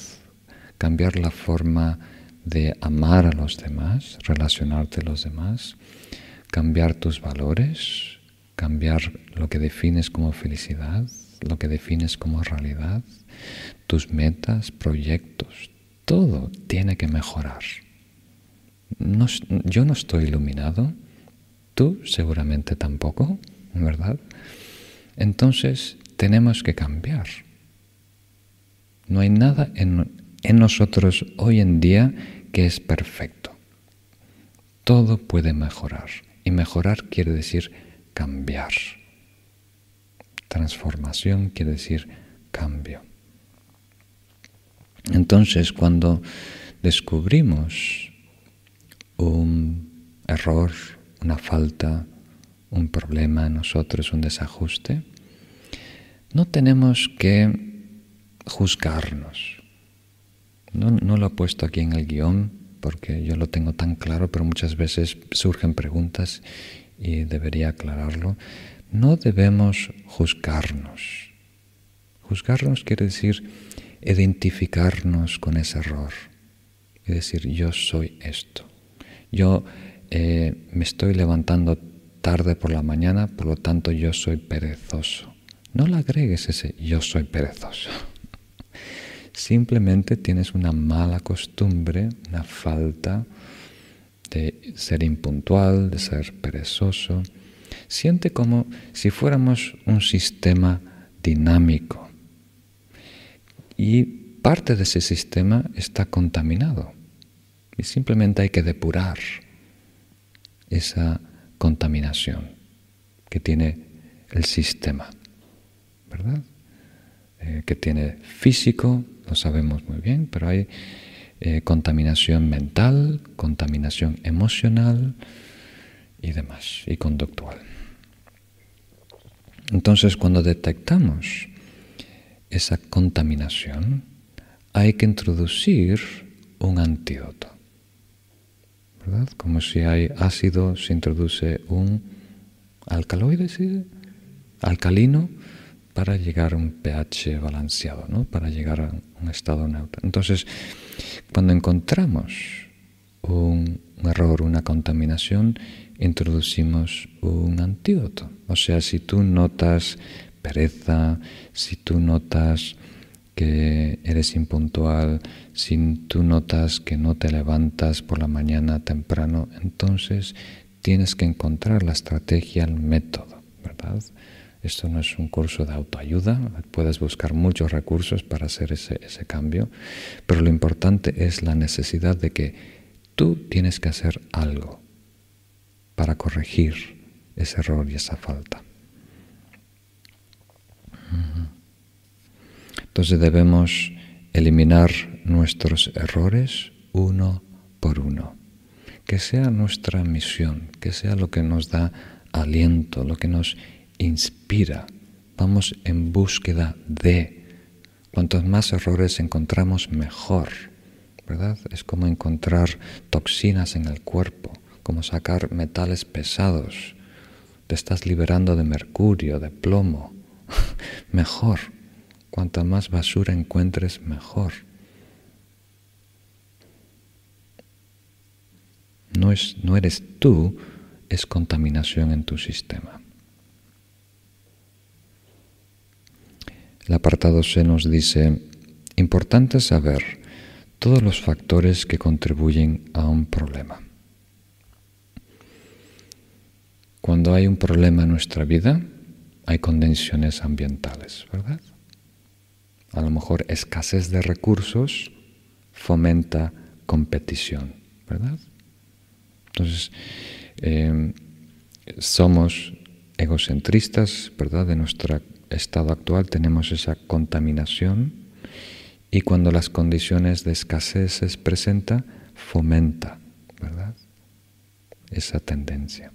cambiar la forma de amar a los demás, relacionarte a los demás, cambiar tus valores, cambiar lo que defines como felicidad, lo que defines como realidad, tus metas, proyectos, todo tiene que mejorar. yo no estoy iluminado, tú seguramente tampoco, ¿verdad? Entonces tenemos que cambiar. No hay nada en, en nosotros hoy en día que es perfecto. Todo puede mejorar. Y mejorar quiere decir cambiar. Transformación quiere decir cambio. Entonces, cuando descubrimos un error, una falta, un problema en nosotros, un desajuste, no tenemos que juzgarnos. No, no, lo he puesto aquí en el guion porque yo lo tengo tan claro, pero muchas veces surgen preguntas y debería aclararlo, no debemos juzgarnos. Juzgarnos quiere decir identificarnos con ese error y decir yo soy esto. Yo eh, me estoy levantando tarde por la mañana, por lo tanto yo soy perezoso. No le agregues ese yo soy perezoso. Simplemente tienes una mala costumbre, una falta de ser impuntual, de ser perezoso. Siente como si fuéramos un sistema dinámico. Y parte de ese sistema está contaminado. Y simplemente hay que depurar esa contaminación que tiene el sistema, ¿verdad? Eh, que tiene físico, lo sabemos muy bien, pero hay eh, contaminación mental, contaminación emocional y demás, y conductual. Entonces, cuando detectamos esa contaminación, hay que introducir un antídoto. ¿Verdad? Como si hay ácido, se introduce un alcaloide, ¿sí? alcalino, para llegar a un pH balanceado, ¿no? para llegar a un estado neutro. Entonces, cuando encontramos un error, una contaminación, introducimos un antídoto. O sea, si tú notas pereza, si tú notas que eres impuntual, si tú notas que no te levantas por la mañana temprano, entonces tienes que encontrar la estrategia, el método, ¿verdad? Esto no es un curso de autoayuda, puedes buscar muchos recursos para hacer ese, ese cambio, pero lo importante es la necesidad de que tú tienes que hacer algo para corregir ese error y esa falta. Entonces debemos eliminar nuestros errores uno por uno. Que sea nuestra misión, que sea lo que nos da aliento, lo que nos inspira, vamos en búsqueda de. Cuantos más errores encontramos, mejor, ¿verdad? Es como encontrar toxinas en el cuerpo, como sacar metales pesados. Te estás liberando de mercurio, de plomo. mejor. Cuanta más basura encuentres, mejor. No, es, no eres tú, es contaminación en tu sistema. El apartado C nos dice, importante saber todos los factores que contribuyen a un problema. Cuando hay un problema en nuestra vida, hay condiciones ambientales, ¿verdad? A lo mejor escasez de recursos fomenta competición, ¿verdad? Entonces, eh, somos egocentristas, ¿verdad? De nuestra estado actual tenemos esa contaminación y cuando las condiciones de escasez se presentan, fomenta. Esa tendencia.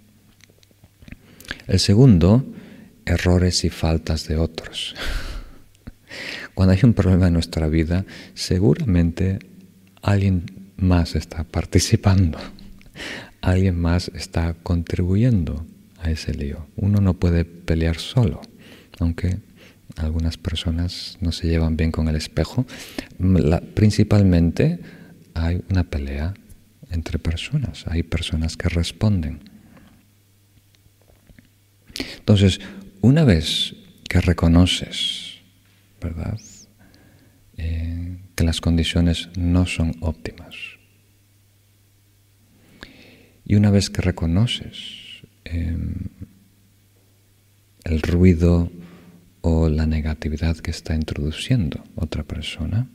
El segundo, errores y faltas de otros. Cuando hay un problema en nuestra vida, seguramente alguien más está participando, alguien más está contribuyendo a ese lío. Uno no puede pelear solo, aunque algunas personas no se llevan bien con el espejo. principalmente hay una pelea entre personas, hay personas que responden. Entonces, una vez que reconoces, ¿verdad? Eh, que las condiciones no son óptimas. Y una vez que reconoces em, el ruido o la negatividad que está introduciendo otra persona,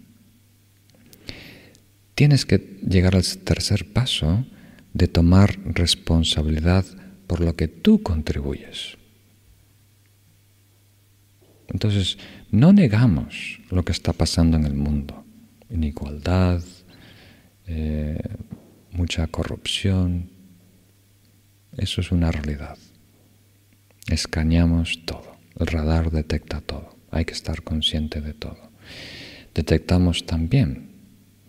tienes que llegar al tercer paso de tomar responsabilidad por lo que tú contribuyes. Entonces, no negamos lo que está pasando en el mundo, inigualdad, eh, mucha corrupción, eso es una realidad. Escaneamos todo, el radar detecta todo, hay que estar consciente de todo. Detectamos también,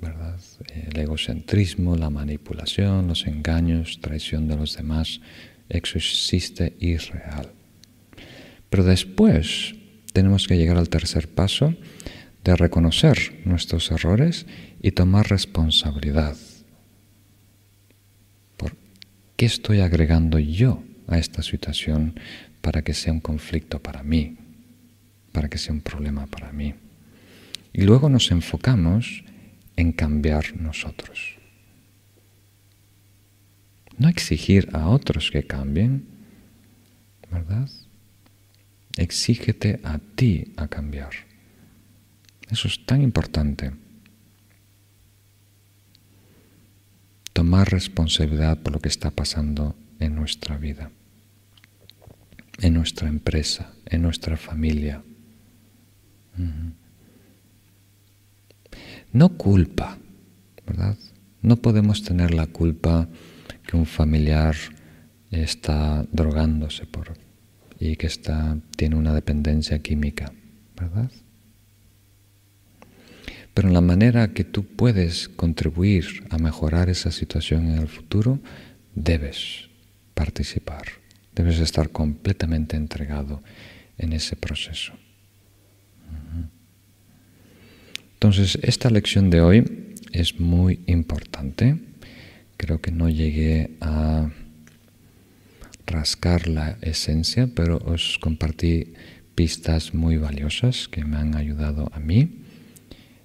¿verdad? El egocentrismo, la manipulación, los engaños, traición de los demás, eso existe y es real. Pero después tenemos que llegar al tercer paso de reconocer nuestros errores y tomar responsabilidad. ¿Por qué estoy agregando yo a esta situación para que sea un conflicto para mí, para que sea un problema para mí? Y luego nos enfocamos en cambiar nosotros. No exigir a otros que cambien, ¿verdad? Exígete a ti a cambiar. Eso es tan importante. Tomar responsabilidad por lo que está pasando en nuestra vida, en nuestra empresa, en nuestra familia. No culpa, ¿verdad? No podemos tener la culpa que un familiar está drogándose y que está, tiene una dependencia química, ¿verdad? Pero en la manera que tú puedes contribuir a mejorar esa situación en el futuro, debes participar, debes estar completamente entregado en ese proceso. Entonces, esta lección de hoy es muy importante. Creo que no llegué a rascar la esencia, pero os compartí pistas muy valiosas que me han ayudado a mí,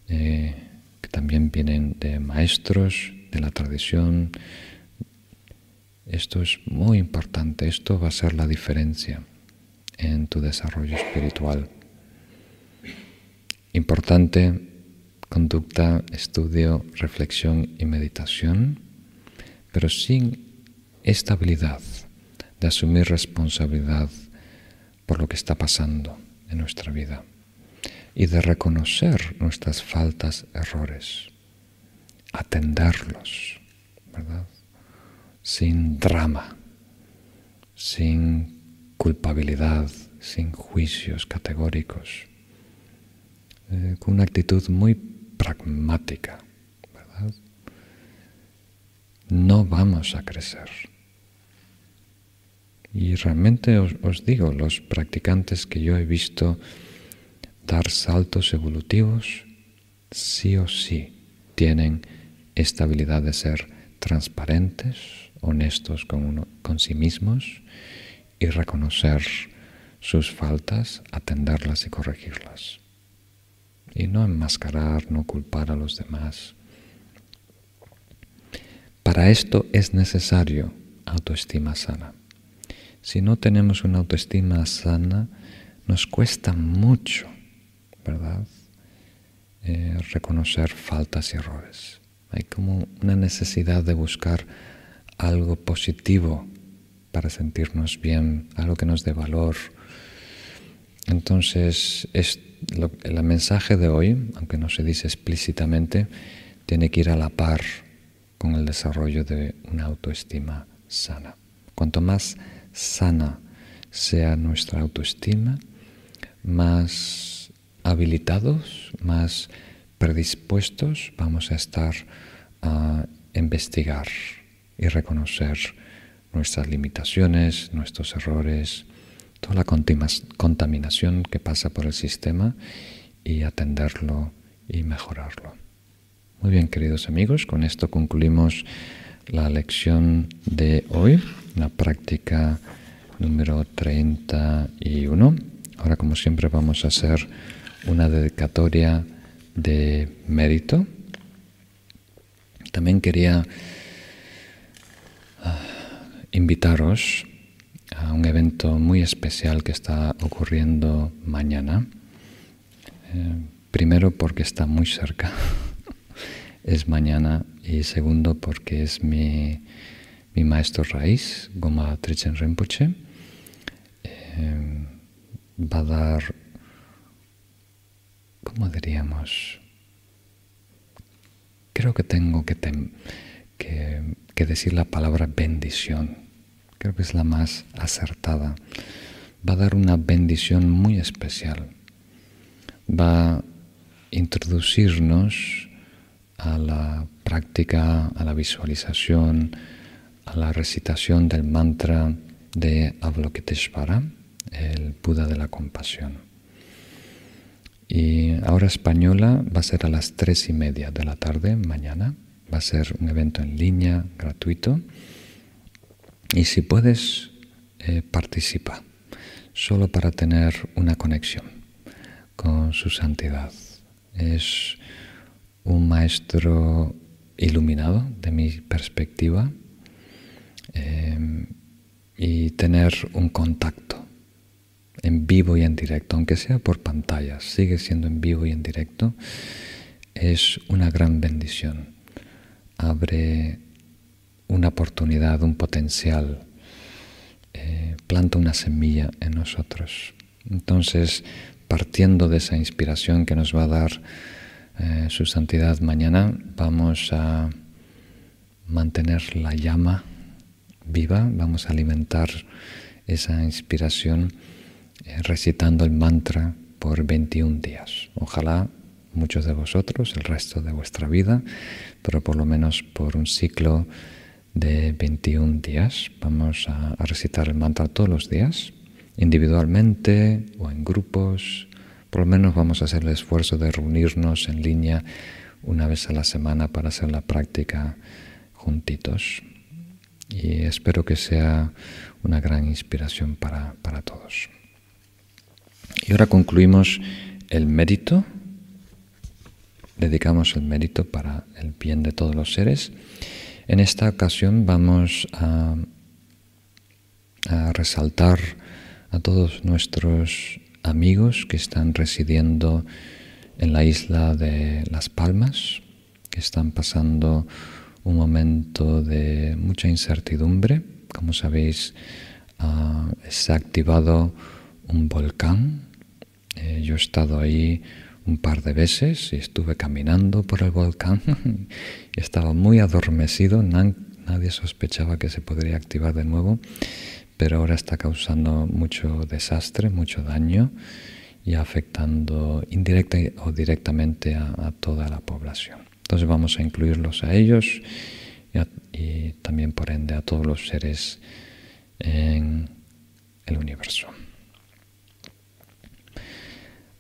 eh, que también vienen de maestros de la tradición. Esto es muy importante, esto va a ser la diferencia en tu desarrollo espiritual. Importante conducta, estudio, reflexión y meditación, pero sin estabilidad de asumir responsabilidad por lo que está pasando en nuestra vida y de reconocer nuestras faltas, errores, atenderlos, ¿verdad? Sin drama, sin culpabilidad, sin juicios categóricos, eh, con una actitud muy pragmática, ¿verdad? No vamos a crecer y realmente os, digo, los practicantes que yo he visto dar saltos evolutivos, sí o sí tienen esta habilidad de ser transparentes, honestos con, con sí mismos y reconocer sus faltas, atenderlas y corregirlas. Y no enmascarar, no culpar a los demás. Para esto es necesario autoestima sana. Si no tenemos una autoestima sana, nos cuesta mucho, ¿verdad? Eh, reconocer faltas y errores. Hay como una necesidad de buscar algo positivo para sentirnos bien, algo que nos dé valor, Entonces, el mensaje de hoy, aunque no se dice explícitamente, tiene que ir a la par con el desarrollo de una autoestima sana. Cuanto más sana sea nuestra autoestima, más habilitados, más predispuestos vamos a estar a investigar y reconocer nuestras limitaciones, nuestros errores, toda la contaminación que pasa por el sistema y atenderlo y mejorarlo. Muy bien, queridos amigos, con esto concluimos la lección de hoy, la práctica número 31. Ahora, como siempre, vamos a hacer una dedicatoria de mérito. También quería invitaros a un evento muy especial que está ocurriendo mañana. Eh, primero porque está muy cerca, es mañana, y segundo porque es mi, maestro raíz, Goma Trichen Rinpoche. Eh, va a dar, ¿cómo diríamos? Creo que tengo que, que decir la palabra bendición creo que es la más acertada, va a dar una bendición muy especial. Va a introducirnos a la práctica, a la visualización, a la recitación del mantra de Avalokiteshvara, el Buda de la compasión. Y ahora española va a ser a las tres y media de la tarde mañana. Va a ser un evento en línea gratuito y si puedes, eh, participa, solo para tener una conexión con su santidad. Es un maestro iluminado de mi perspectiva em, y tener un contacto en vivo y en directo, aunque sea por pantalla, sigue siendo en vivo y en directo, es una gran bendición. Abre una oportunidad, un potencial, eh, planta una semilla en nosotros. Entonces, partiendo de esa inspiración que nos va a dar eh, su santidad mañana, vamos a mantener la llama viva, vamos a alimentar esa inspiración eh, recitando el mantra por 21 días. Ojalá muchos de vosotros el resto de vuestra vida, pero por lo menos por un ciclo de 21 días. Vamos a, recitar el mantra todos los días, individualmente o en grupos. Por lo menos vamos a hacer el esfuerzo de reunirnos en línea una vez a la semana para hacer la práctica juntitos. Y espero que sea una gran inspiración para, para todos. Y ahora concluimos el mérito. Dedicamos el mérito para el bien de todos los seres. En esta ocasión vamos a, resaltar a todos nuestros amigos que están residiendo en la isla de Las Palmas, que están pasando un momento de mucha incertidumbre. Como sabéis, ah, se ha activado un volcán. Eh, yo he estado ahí un par de veces y estuve caminando por el volcán y estaba muy adormecido, nadie sospechaba que se podría activar de nuevo, pero ahora está causando mucho desastre, mucho daño y afectando indirecta o directamente a, toda la población. Entonces vamos a incluirlos a ellos y también por ende a todos los seres en el universo.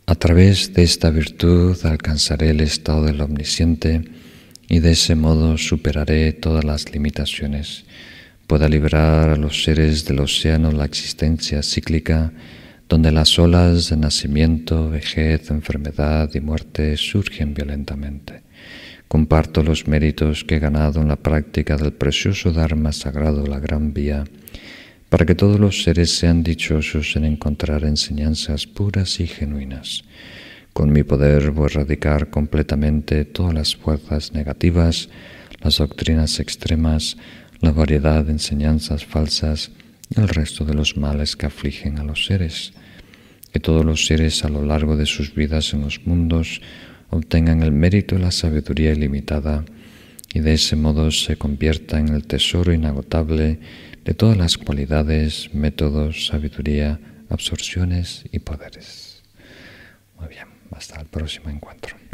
A través de esta virtud alcanzaré el estado del omnisciente y de ese modo superaré todas las limitaciones. Pueda liberar a los seres del océano la existencia cíclica donde las olas de nacimiento, vejez, enfermedad y muerte surgen violentamente. Comparto los méritos que he ganado en la práctica del precioso Dharma sagrado, la Gran Vía, para que todos los seres sean dichosos en encontrar enseñanzas puras y genuinas. Con mi poder voy a erradicar completamente todas las fuerzas negativas, las doctrinas extremas, la variedad de enseñanzas falsas y el resto de los males que afligen a los seres. que todos los seres a lo largo de sus vidas en los mundos obtengan el mérito y la sabiduría ilimitada y de ese modo se convierta en el tesoro inagotable de todas las cualidades, métodos, sabiduría, absorciones y poderes. Muy bien, hasta el próximo encuentro.